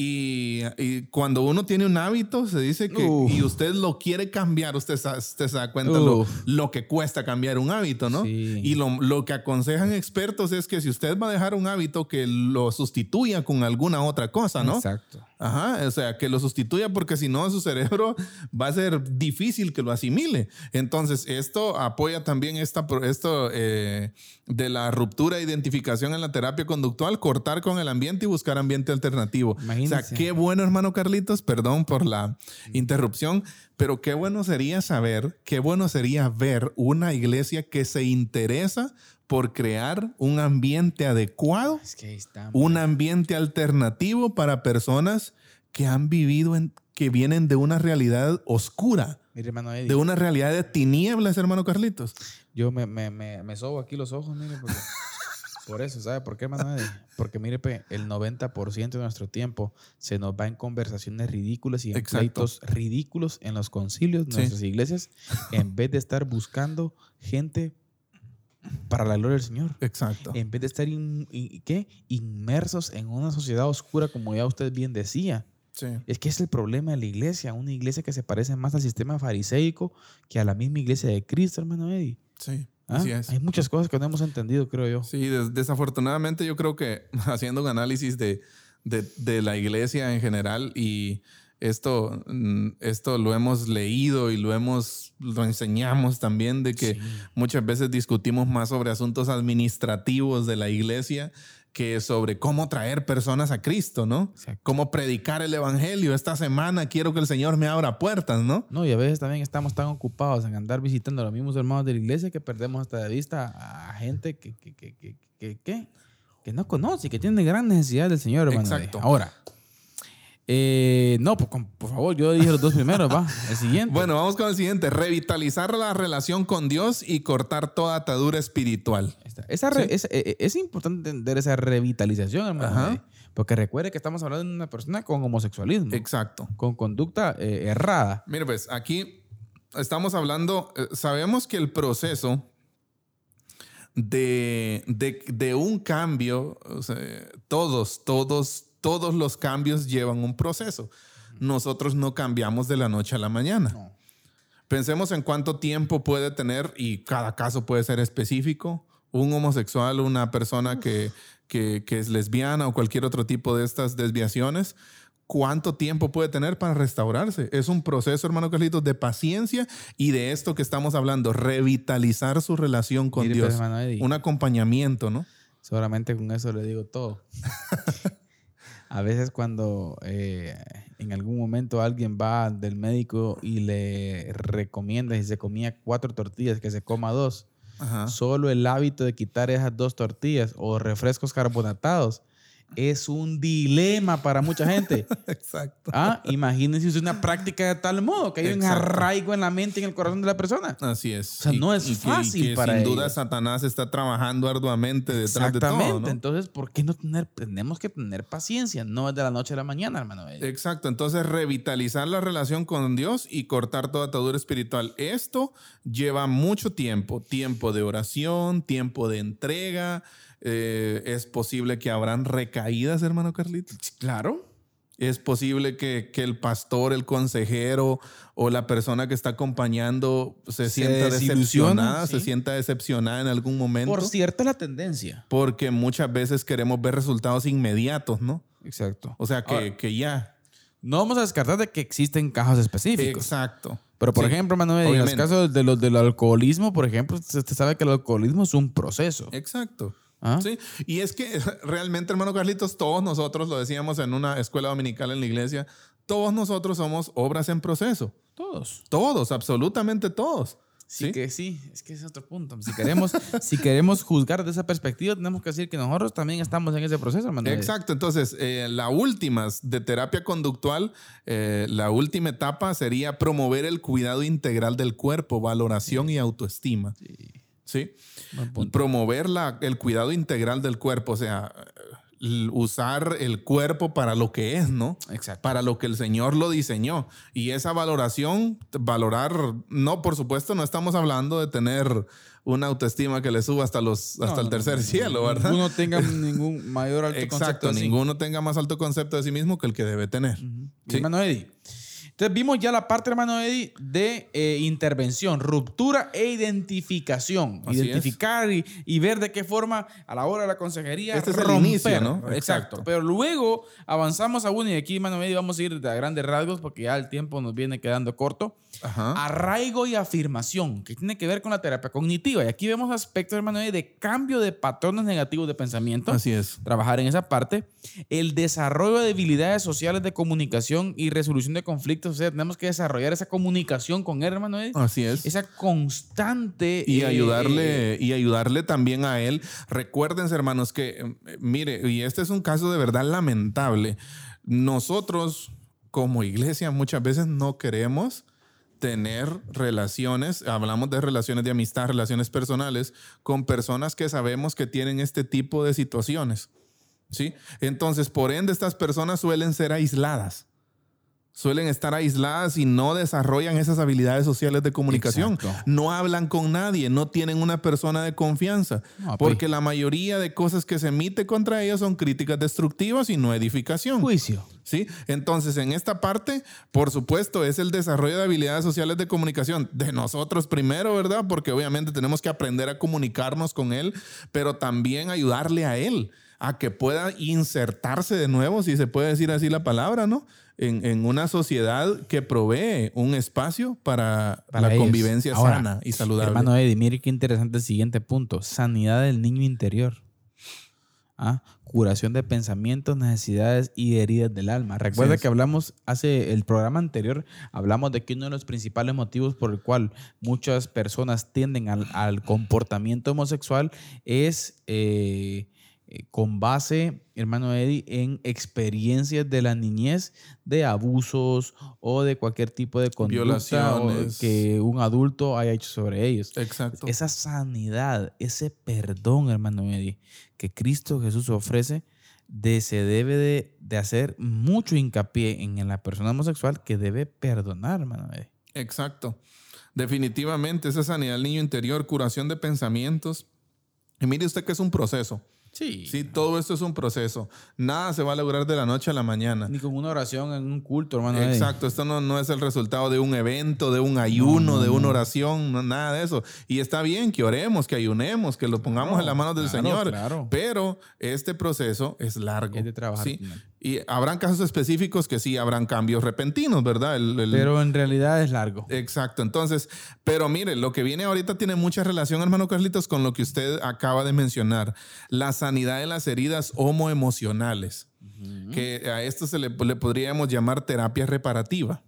Y, y cuando uno tiene un hábito, se dice que, Uf. y usted lo quiere cambiar, usted, se da cuenta lo, que cuesta cambiar un hábito, ¿no? Sí. Y lo, lo que aconsejan expertos es que si usted va a dejar un hábito, que lo sustituya con alguna otra cosa, ¿no? Exacto. Ajá, o sea, que lo sustituya porque si no su cerebro va a ser difícil que lo asimile. Entonces, esto apoya también esta, esto eh, de la ruptura de identificación en la terapia conductual, cortar con el ambiente y buscar ambiente alternativo. O Imagínese. sea, qué bueno, hermano Carlitos, perdón por la interrupción, pero qué bueno sería saber, qué bueno sería ver una iglesia que se interesa por crear un ambiente adecuado Es que ahí está. un ambiente alternativo para personas que han vivido en, que vienen de una realidad oscura, Mire, hermano Eddie, de una realidad de tinieblas, hermano Carlitos. yo me, me, me, me sobo aquí los ojos, mire, porque... Por eso, ¿sabe por qué, hermano Eddie? Porque mire, el 90% de nuestro tiempo se nos va en conversaciones ridículas y en Exacto. pleitos ridículos en los concilios de Sí. nuestras iglesias, en vez de estar buscando gente para la gloria del Señor. Exacto. En vez de estar in- in- ¿qué? inmersos en una sociedad oscura, como ya usted bien decía. Sí. Es que es el problema de la iglesia, una iglesia que se parece más al sistema fariseico que a la misma iglesia de Cristo, hermano Eddie. Sí. ¿Ah? Así es. Hay muchas cosas que no hemos entendido, creo yo. Sí, des- desafortunadamente yo creo que haciendo un análisis de, de- de la iglesia en general y esto, mm, esto lo hemos leído y lo hemos, lo enseñamos también de que muchas veces discutimos más sobre asuntos administrativos de la iglesia que sobre cómo traer personas a Cristo, ¿no? Exacto. Cómo predicar el evangelio. Esta semana quiero que el Señor me abra puertas, ¿no? No, y a veces también estamos tan ocupados en andar visitando a los mismos hermanos de la iglesia que perdemos hasta de vista a gente que, que, que, que, que, que- que no conoce, que tiene gran necesidad del Señor, hermano. Exacto. Ahora, eh, no, pues, por favor, yo dije los dos primeros, va. El siguiente. Bueno, vamos con el siguiente. Revitalizar la relación con Dios y cortar toda atadura espiritual. Esa re- es, eh, es importante entender esa revitalización, hermano. Ajá. eh, Porque recuerde que estamos hablando de una persona con homosexualismo, Exacto. con conducta eh, errada. Mire, pues aquí estamos hablando, eh, sabemos que el proceso de, de- de un cambio, o sea, todos, todos, todos los cambios llevan un proceso. Nosotros no cambiamos de la noche a la mañana. No. Pensemos en cuánto tiempo puede tener, y cada caso puede ser específico, un homosexual, una persona que, que, que es lesbiana o cualquier otro tipo de estas desviaciones, cuánto tiempo puede tener para restaurarse. Es un proceso, hermano Carlitos, de paciencia y de esto que estamos hablando, revitalizar su relación con Mire, pues, Dios. hermano. Un acompañamiento, ¿no? Seguramente con eso le digo todo. A veces cuando eh, en algún momento alguien va del médico y le recomienda si se comía cuatro tortillas que se coma dos, Ajá. solo el hábito de quitar esas dos tortillas o refrescos carbonatados es un dilema para mucha gente. Exacto. Ah, imagínense usted una práctica de tal modo que hay un arraigo en la mente y en el corazón de la persona. Así es. sea, no es que- fácil que para Sin ellos. duda, Satanás está trabajando arduamente detrás de todo. Exactamente. ¿no? Entonces, ¿por qué no tener? Tenemos que tener paciencia. No es de la noche a la mañana, hermano. Exacto, entonces revitalizar la relación con Dios y cortar toda atadura espiritual. Esto lleva mucho tiempo, tiempo de oración, tiempo de entrega. Eh, es posible que habrán recaídas, hermano Carlito. Claro. Es posible que, que el pastor, el consejero o la persona que está acompañando se, Se sienta decepcionada, se sienta decepcionada en algún momento. Por cierto, es la tendencia. porque muchas veces queremos ver resultados inmediatos, ¿no? Exacto. O sea, que, Ahora, que ya. no vamos a descartar de que existen casos específicos. Exacto. Pero, por Sí, ejemplo, Manuel, en los casos de los del alcoholismo, por ejemplo, usted sabe que el alcoholismo es un proceso. Exacto. ¿Ah? Sí, y es que realmente, hermano Carlitos, todos nosotros, lo decíamos en una escuela dominical en la iglesia, todos nosotros somos obras en proceso. Todos. Todos, absolutamente todos. Sí, ¿Sí? que sí, es que ese es otro punto. Si queremos, si queremos juzgar de esa perspectiva, tenemos que decir que nosotros también estamos en ese proceso, hermano. Exacto, entonces eh, la última de terapia conductual, eh, la última etapa sería promover el cuidado integral del cuerpo, valoración y autoestima. Sí. Punto. Promover la- el cuidado integral del cuerpo, o sea, usar el cuerpo para lo que es, ¿no? Exacto. Para lo que el Señor lo diseñó. Y esa valoración, valorar, no, por supuesto, no estamos hablando de tener una autoestima que le suba hasta, los, hasta No, el tercer no, cielo, ¿verdad? Ninguno tenga ningún mayor alto concepto Exacto, de sí. ninguno tenga más alto concepto de sí mismo que el que debe tener. Mi Sí. Hermano Eddie. Entonces vimos ya la parte, hermano Eddie, de eh, intervención, ruptura e identificación. Así Identificar y, y ver de qué forma a la hora de la consejería Este es el romper. inicio, ¿no? Exacto. Exacto. Pero luego avanzamos a uno y aquí, hermano Eddie, vamos a ir a grandes rasgos porque ya el tiempo nos viene quedando corto. Ajá. Arraigo y afirmación, que tiene que ver con la terapia cognitiva. Y aquí vemos aspectos, hermano Eddie, de cambio de patrones negativos de pensamiento Así es. trabajar en esa parte. El desarrollo de habilidades sociales de comunicación y resolución de conflictos. O sea, tenemos que desarrollar esa comunicación con él, hermano. ¿eh? Así es. Esa constante. y eh, ayudarle y ayudarle también a él. Recuérdense, hermanos, que eh, mire, y este es un caso de verdad lamentable. Nosotros como iglesia muchas veces no queremos tener relaciones, hablamos de relaciones de amistad, relaciones personales con personas que sabemos que tienen este tipo de situaciones. ¿Sí? Entonces, por ende estas personas suelen ser aisladas. Suelen estar aisladas y no desarrollan esas habilidades sociales de comunicación. Exacto. No hablan con nadie, no tienen una persona de confianza. Pues. porque la mayoría de cosas que se emite contra ellos son críticas destructivas y no edificación. Juicio. ¿Sí? Entonces, en esta parte, por supuesto, es el desarrollo de habilidades sociales de comunicación de nosotros primero, ¿verdad? Porque obviamente tenemos que aprender a comunicarnos con él, pero también ayudarle a él a que pueda insertarse de nuevo, si se puede decir así la palabra, ¿no? En, en una sociedad que provee un espacio para, Para la ellos. convivencia Ahora, sana y saludable. Hermano Eddie, mire qué interesante el siguiente punto. Sanidad del niño interior. Ah, Curación de pensamientos, necesidades y heridas del alma. Recuerda que hablamos hace el programa anterior, hablamos de que uno de los principales motivos por el cual muchas personas tienden al, al comportamiento homosexual es eh, eh, con base, hermano Eddie, en experiencias de la niñez de abusos o de cualquier tipo de conducta que un adulto haya hecho sobre ellos. Exacto. Esa sanidad, ese perdón, hermano Eddie, que Cristo Jesús ofrece, de, se debe de, de hacer mucho hincapié en, en la persona homosexual que debe perdonar, hermano Eddie. Exacto. Definitivamente, esa sanidad del niño interior, curación de pensamientos. Y mire usted que es un proceso. Sí. Sí, todo esto es un proceso. Nada se va a lograr de la noche a la mañana. Ni con una oración en un culto, hermano. Exacto, esto no, no es el resultado de un evento, de un ayuno, de una oración, no, nada de eso. Y está bien que oremos, que ayunemos, que lo pongamos en las manos del claro, Señor. claro. Pero este proceso es largo. Es de trabajar ¿sí? Y habrán casos específicos que sí habrán cambios repentinos, ¿verdad? El- el- Pero en realidad es largo. Exacto. Entonces, pero mire, lo que viene ahorita tiene mucha relación, hermano Carlitos, con lo que usted acaba de mencionar. La sanidad de las heridas homoemocionales. Que a esto se le, le podríamos llamar terapia reparativa.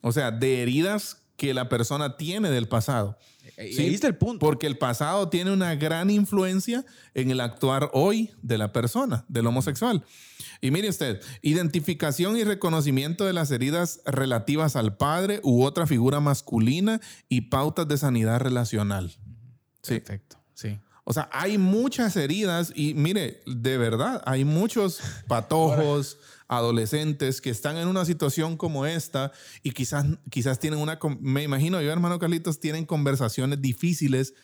O sea, de heridas que la persona tiene del pasado. Y Sí, ahí está el punto. Porque el pasado tiene una gran influencia en el actuar hoy de la persona, del homosexual. Y mire usted, identificación y reconocimiento de las heridas relativas al padre u otra figura masculina y pautas de sanidad relacional. Sí. Perfecto. Sí. O sea, hay muchas heridas y mire, de verdad, hay muchos patojos, adolescentes que están en una situación como esta y quizás, quizás tienen una, me imagino yo, hermano Carlitos, tienen conversaciones difíciles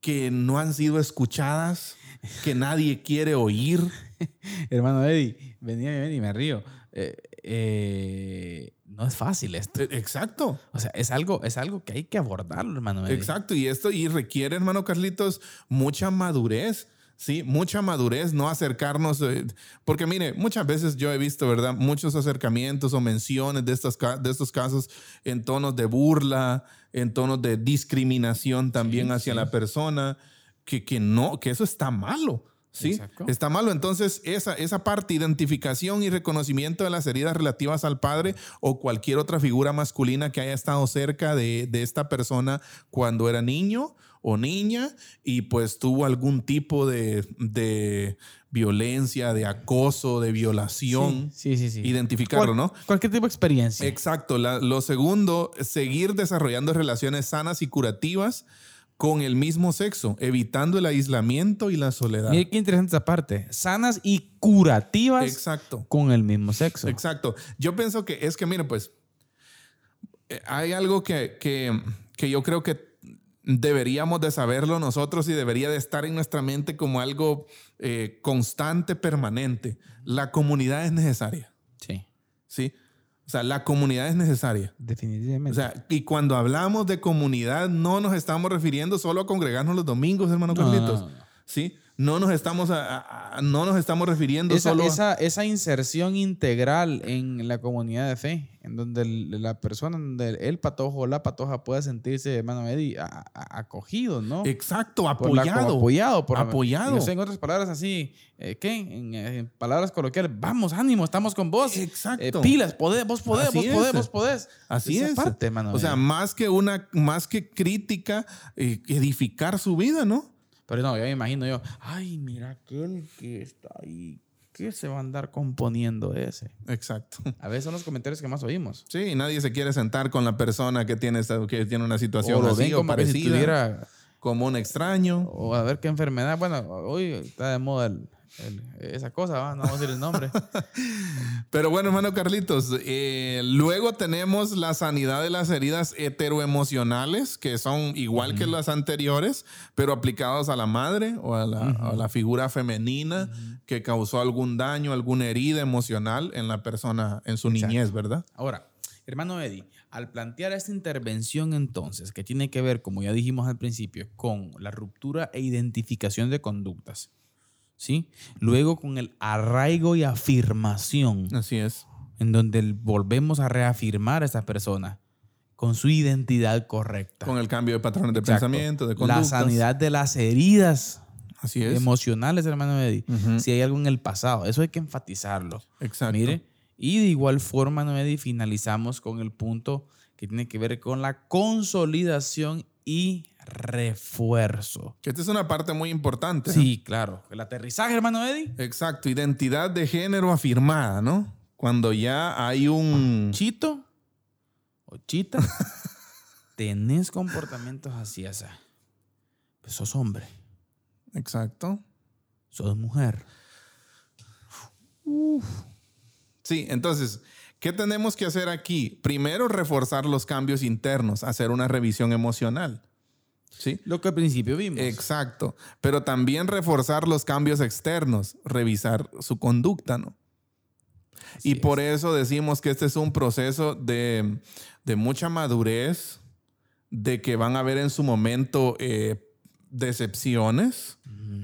que no han sido escuchadas, que nadie quiere oír. Hermano Eddie, venía ven y me río. Eh, eh, no es fácil esto. E- Exacto. O sea, es algo, es algo que hay que abordarlo, hermano Eddie. Exacto, y esto y requiere, hermano Carlitos, mucha madurez. Sí, mucha madurez, no acercarnos, eh, porque mire, muchas veces yo he visto, ¿verdad? Muchos acercamientos o menciones de estos, ca- de estos casos en tonos de burla, en tonos de discriminación también Sí, hacia sí. la persona, que, que no, que eso está malo. Sí, Exacto. está malo. Entonces, esa, esa parte, identificación y reconocimiento de las heridas relativas al padre o cualquier otra figura masculina que haya estado cerca de, de esta persona cuando era niño o niña y pues tuvo algún tipo de, de violencia, de acoso, de violación. Sí, sí, sí. Identificarlo, Cual- ¿no? Cualquier tipo de experiencia. Exacto. La- lo segundo, seguir desarrollando relaciones sanas y curativas con el mismo sexo, evitando el aislamiento y la soledad. Mire qué interesante esa parte. Sanas y curativas Exacto. con el mismo sexo. Exacto. Yo pienso que es que, mire, pues, eh, hay algo que, que, que yo creo que deberíamos de saberlo nosotros y debería de estar en nuestra mente como algo eh, constante, permanente. La comunidad es necesaria, Sí, ¿sí? O sea, la comunidad es necesaria. definitivamente. O sea, y cuando hablamos de comunidad, no nos estamos refiriendo solo a congregarnos los domingos, hermano No, Carlitos. no, no. ¿Sí? No nos estamos, a- a- no nos estamos refiriendo esa, solo a- esa, esa inserción integral en la comunidad de fe, en donde el- la persona, donde el patojo o la patoja pueda sentirse, hermano Eddie, a- acogido, ¿no? Exacto, Por la- apoyado. apoyado. Por, Apoyado. No sé, en otras palabras así, eh, ¿qué? En, en palabras coloquiales, vamos, ánimo, estamos con vos. Exacto. Eh, pilas, podés, vos podés, Así vos podés, vos podés. Así Esa es. parte, hermano o sea, Eddie. más que una, más que crítica, eh, edificar su vida, ¿no? Pero no, yo me imagino yo, ay, mira aquel que está ahí, ¿qué se va a andar componiendo ese? Exacto. A veces son los comentarios que más oímos. Sí, nadie se quiere sentar con la persona que tiene, esta- que tiene una situación O lo así o como que si parecida, tuviera, como un extraño. o a ver qué enfermedad. Bueno, hoy está de moda el, el- esa cosa, ¿va? no vamos a decir el nombre. Pero bueno, hermano Carlitos, eh, luego tenemos la sanidad de las heridas heteroemocionales, que son igual que las anteriores, pero aplicados a la madre o a la, a la figura femenina que causó algún daño, alguna herida emocional en la persona en su niñez, ¿verdad? Ahora, hermano Eddie, al plantear esta intervención entonces, que tiene que ver, como ya dijimos al principio, con la ruptura e identificación de conductas, ¿sí? Luego con el arraigo y afirmación, Así es. en donde volvemos a reafirmar a esta persona con su identidad correcta. Con el cambio de patrones de Exacto. pensamiento, de La conductas. sanidad de las heridas Así es. emocionales, hermano Eddie. Si hay algo en el pasado, eso hay que enfatizarlo. Exacto. Mire, y de igual forma, ¿no, Eddie? finalizamos con el punto que tiene que ver con la consolidación y refuerzo. Que esta es una parte muy importante. Sí, claro. El aterrizaje, hermano Eddie. Exacto. Identidad de género afirmada, ¿no? Cuando ya hay un... Chito o chita, tenés comportamientos así, esa. Pues sos hombre, Exacto. sos mujer. Sí, entonces, ¿qué tenemos que hacer aquí? Primero, reforzar los cambios internos, hacer una revisión emocional. ¿Sí? Lo que al principio vimos. Exacto. Pero también reforzar los cambios externos, revisar su conducta, ¿no? y es. por eso decimos que este es un proceso de, de mucha madurez, de que van a haber en su momento eh, decepciones,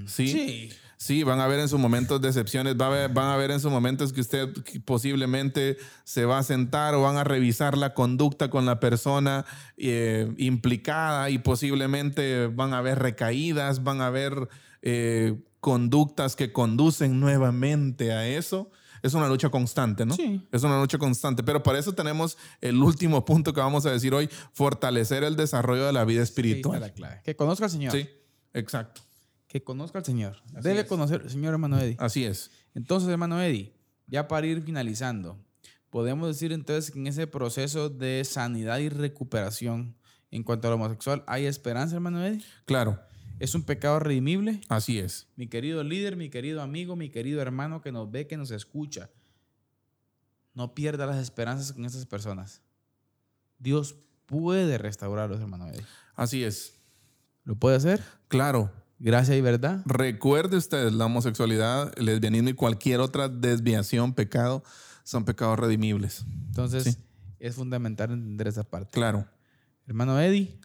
¿sí? Sí. Sí, van a haber en su momentos decepciones, va a haber- van a haber en sus momentos que usted posiblemente se va a sentar o van a revisar la conducta con la persona eh, implicada y posiblemente van a haber recaídas, van a haber eh, conductas que conducen nuevamente a eso. Es una lucha constante, ¿no? Sí. Es una lucha constante, pero para eso tenemos el último punto que vamos a decir hoy, fortalecer el desarrollo de la vida espiritual. la clave. Que conozca al Señor. Sí, exacto. Que conozca al Señor. Debe conocer al Señor, hermano Eddie. Así es. Entonces, hermano Eddie, ya para ir finalizando, podemos decir entonces que en ese proceso de sanidad y recuperación en cuanto al homosexual, ¿hay esperanza, hermano Eddie? Claro, ¿Es un pecado redimible? así es. Mi querido líder, mi querido amigo, mi querido hermano que nos ve, que nos escucha, no pierda las esperanzas con estas personas. Dios puede restaurarlos, hermano Eddie. Así es. ¿Lo puede hacer? Claro. Gracia y verdad. Recuerde usted, la homosexualidad, el lesbianismo y cualquier otra desviación, pecado, son pecados redimibles. Entonces, Sí. es fundamental entender esa parte. Claro. Hermano Eddie,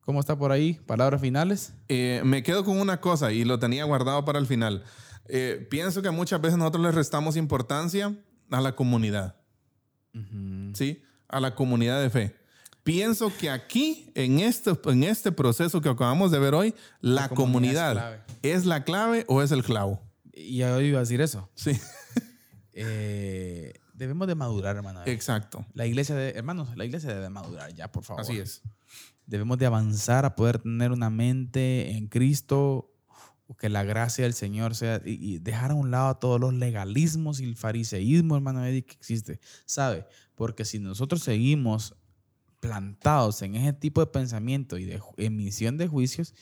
¿cómo está por ahí? ¿Palabras finales? Eh, me quedo con una cosa y lo tenía guardado para el final. Eh, pienso que muchas veces nosotros le restamos importancia a la comunidad, ¿sí? A la comunidad de fe. Pienso que aquí, en este, en este proceso que acabamos de ver hoy, la, La comunidad comunidad, es clave. es la clave o es el clavo. Y ya iba a decir eso. Sí, Eh, debemos de madurar, hermano. Exacto. La iglesia, de, hermanos, la iglesia debe madurar ya, por favor. Así es. Debemos de avanzar a poder tener una mente en Cristo, que la gracia del Señor sea, y, y dejar a un lado todos los legalismos y el fariseísmo, hermano Eddie, que existe. ¿Sabe? Porque si nosotros seguimos plantados en ese tipo de pensamiento y de emisión de juicios,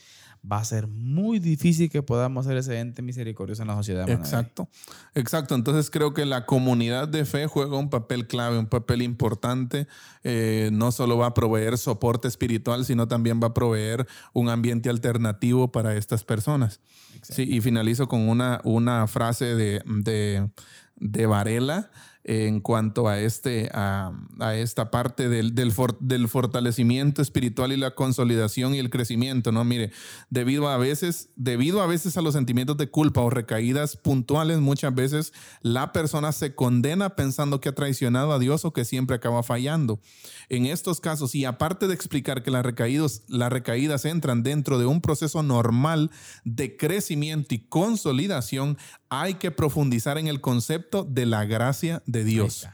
va a ser muy difícil que podamos ser ese ente misericordioso en la sociedad. Exacto, exacto. Entonces creo que la comunidad de fe juega un papel clave, un papel importante. Eh, no solo va a proveer soporte espiritual, sino también va a proveer un ambiente alternativo para estas personas. Sí, y finalizo con una, una frase de, de, de Varela en cuanto a, este, a, a esta parte del, del, del fortalecimiento espiritual y la consolidación y el crecimiento, ¿no? Mire, debido a veces, debido a veces a los sentimientos de culpa o recaídas puntuales, muchas veces la persona se condena pensando que ha traicionado a Dios o que siempre acaba fallando. En estos casos, y aparte de explicar que las recaídas, las recaídas entran dentro de un proceso normal de crecimiento y consolidación, hay que profundizar en el concepto de la gracia de Dios.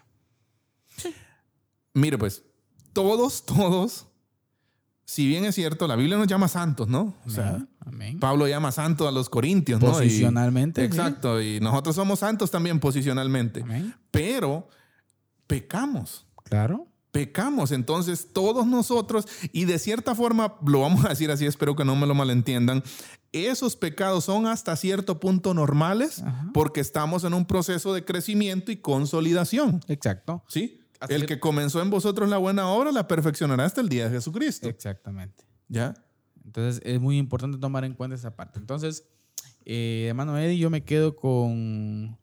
Mire, pues, todos, todos, si bien es cierto, la Biblia nos llama santos, ¿no? O sea, Amén. Amén. Pablo llama santos a los corintios, ¿no? Y- Posicionalmente, sí. exacto, y nosotros somos santos también posicionalmente, Amén. pero pecamos. Claro. Pecamos. Entonces todos nosotros, y de cierta forma, lo vamos a decir así, espero que no me lo malentiendan, esos pecados son hasta cierto punto normales porque estamos en un proceso de crecimiento y consolidación. Exacto. ¿Sí? El que comenzó en vosotros la buena obra la perfeccionará hasta el día de Jesucristo. Exactamente. ¿Ya? Entonces es muy importante tomar en cuenta esa parte. Entonces, eh, hermano Eddie, yo me quedo con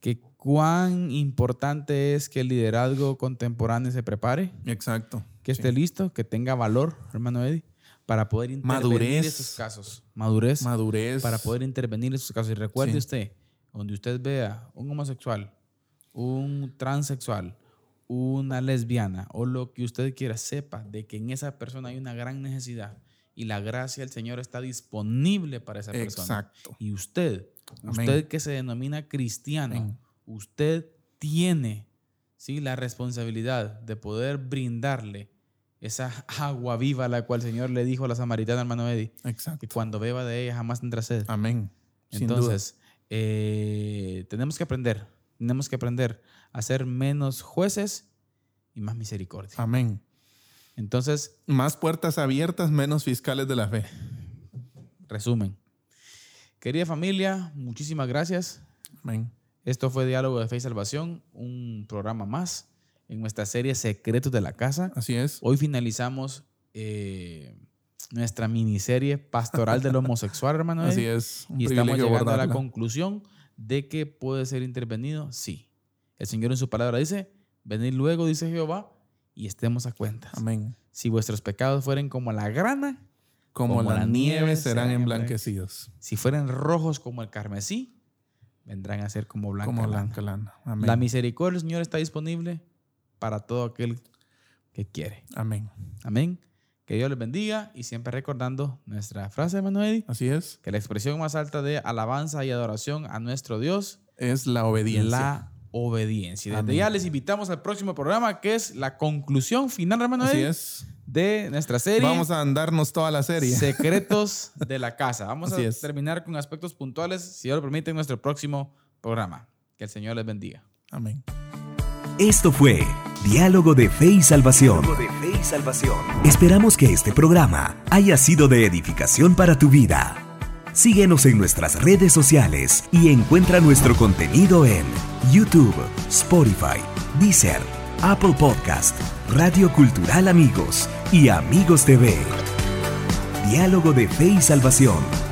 que cuán importante es que el liderazgo contemporáneo se prepare, Exacto. que esté listo, que tenga valor, hermano Eddie, para poder intervenir Madurez. en esos casos. Madurez. Madurez. Para poder intervenir en esos casos. Y recuerde Sí. usted, donde usted vea un homosexual, un transexual, una lesbiana o lo que usted quiera, sepa de que en esa persona hay una gran necesidad y la gracia del Señor está disponible para esa persona. Exacto. Y usted, Amén. usted que se denomina cristiano, Amén. Usted tiene ¿sí? la responsabilidad de poder brindarle esa agua viva a la cual el Señor le dijo a la samaritana, hermano Eddie, que Exacto. cuando beba de ella jamás tendrá sed. Amén. Sin. Entonces, eh, tenemos que aprender, tenemos que aprender a ser menos jueces y más misericordia. Amén. Entonces, Más puertas abiertas, menos fiscales de la fe. resumen. Querida familia, muchísimas gracias. Amén. Esto fue Diálogo de Fe y Salvación, un programa más en nuestra serie Secretos de la Casa. Así es. Hoy finalizamos eh, nuestra miniserie Pastoral del Homosexual, hermano. Así es. Un Y estamos llegando a la conclusión de que puede ser intervenido, sí. El Señor en su palabra dice, venid luego, dice Jehová, y estemos a cuentas. Amén. Si vuestros pecados fueren como la grana, Como, Como la, nieve serán serán emblanquecidos. si fueren rojos como el carmesí, vendrán a ser como blanca como lana. blanca lana. Amén. La misericordia del Señor está disponible para todo aquel que quiere. Amén. Amén. Que Dios les bendiga y siempre recordando nuestra frase, Manuel, Así es. que la expresión más alta de alabanza y adoración a nuestro Dios Es la obediencia. la obediencia. Desde Amén. ya les invitamos al próximo programa que es la conclusión final, hermano, Así es. De nuestra serie Vamos a andarnos toda la serie. Secretos de la Casa. Vamos Así a es. terminar con aspectos puntuales, si Dios lo permite, en nuestro próximo programa. Que el Señor les bendiga. Amén. Esto fue Diálogo de Fe y Salvación. Esperamos que este programa haya sido de edificación para tu vida. Síguenos en nuestras redes sociales y encuentra nuestro contenido en YouTube, Spotify, Deezer, Apple Podcast, Radio Cultural Amigos y Amigos TV. Diálogo de Fe y Salvación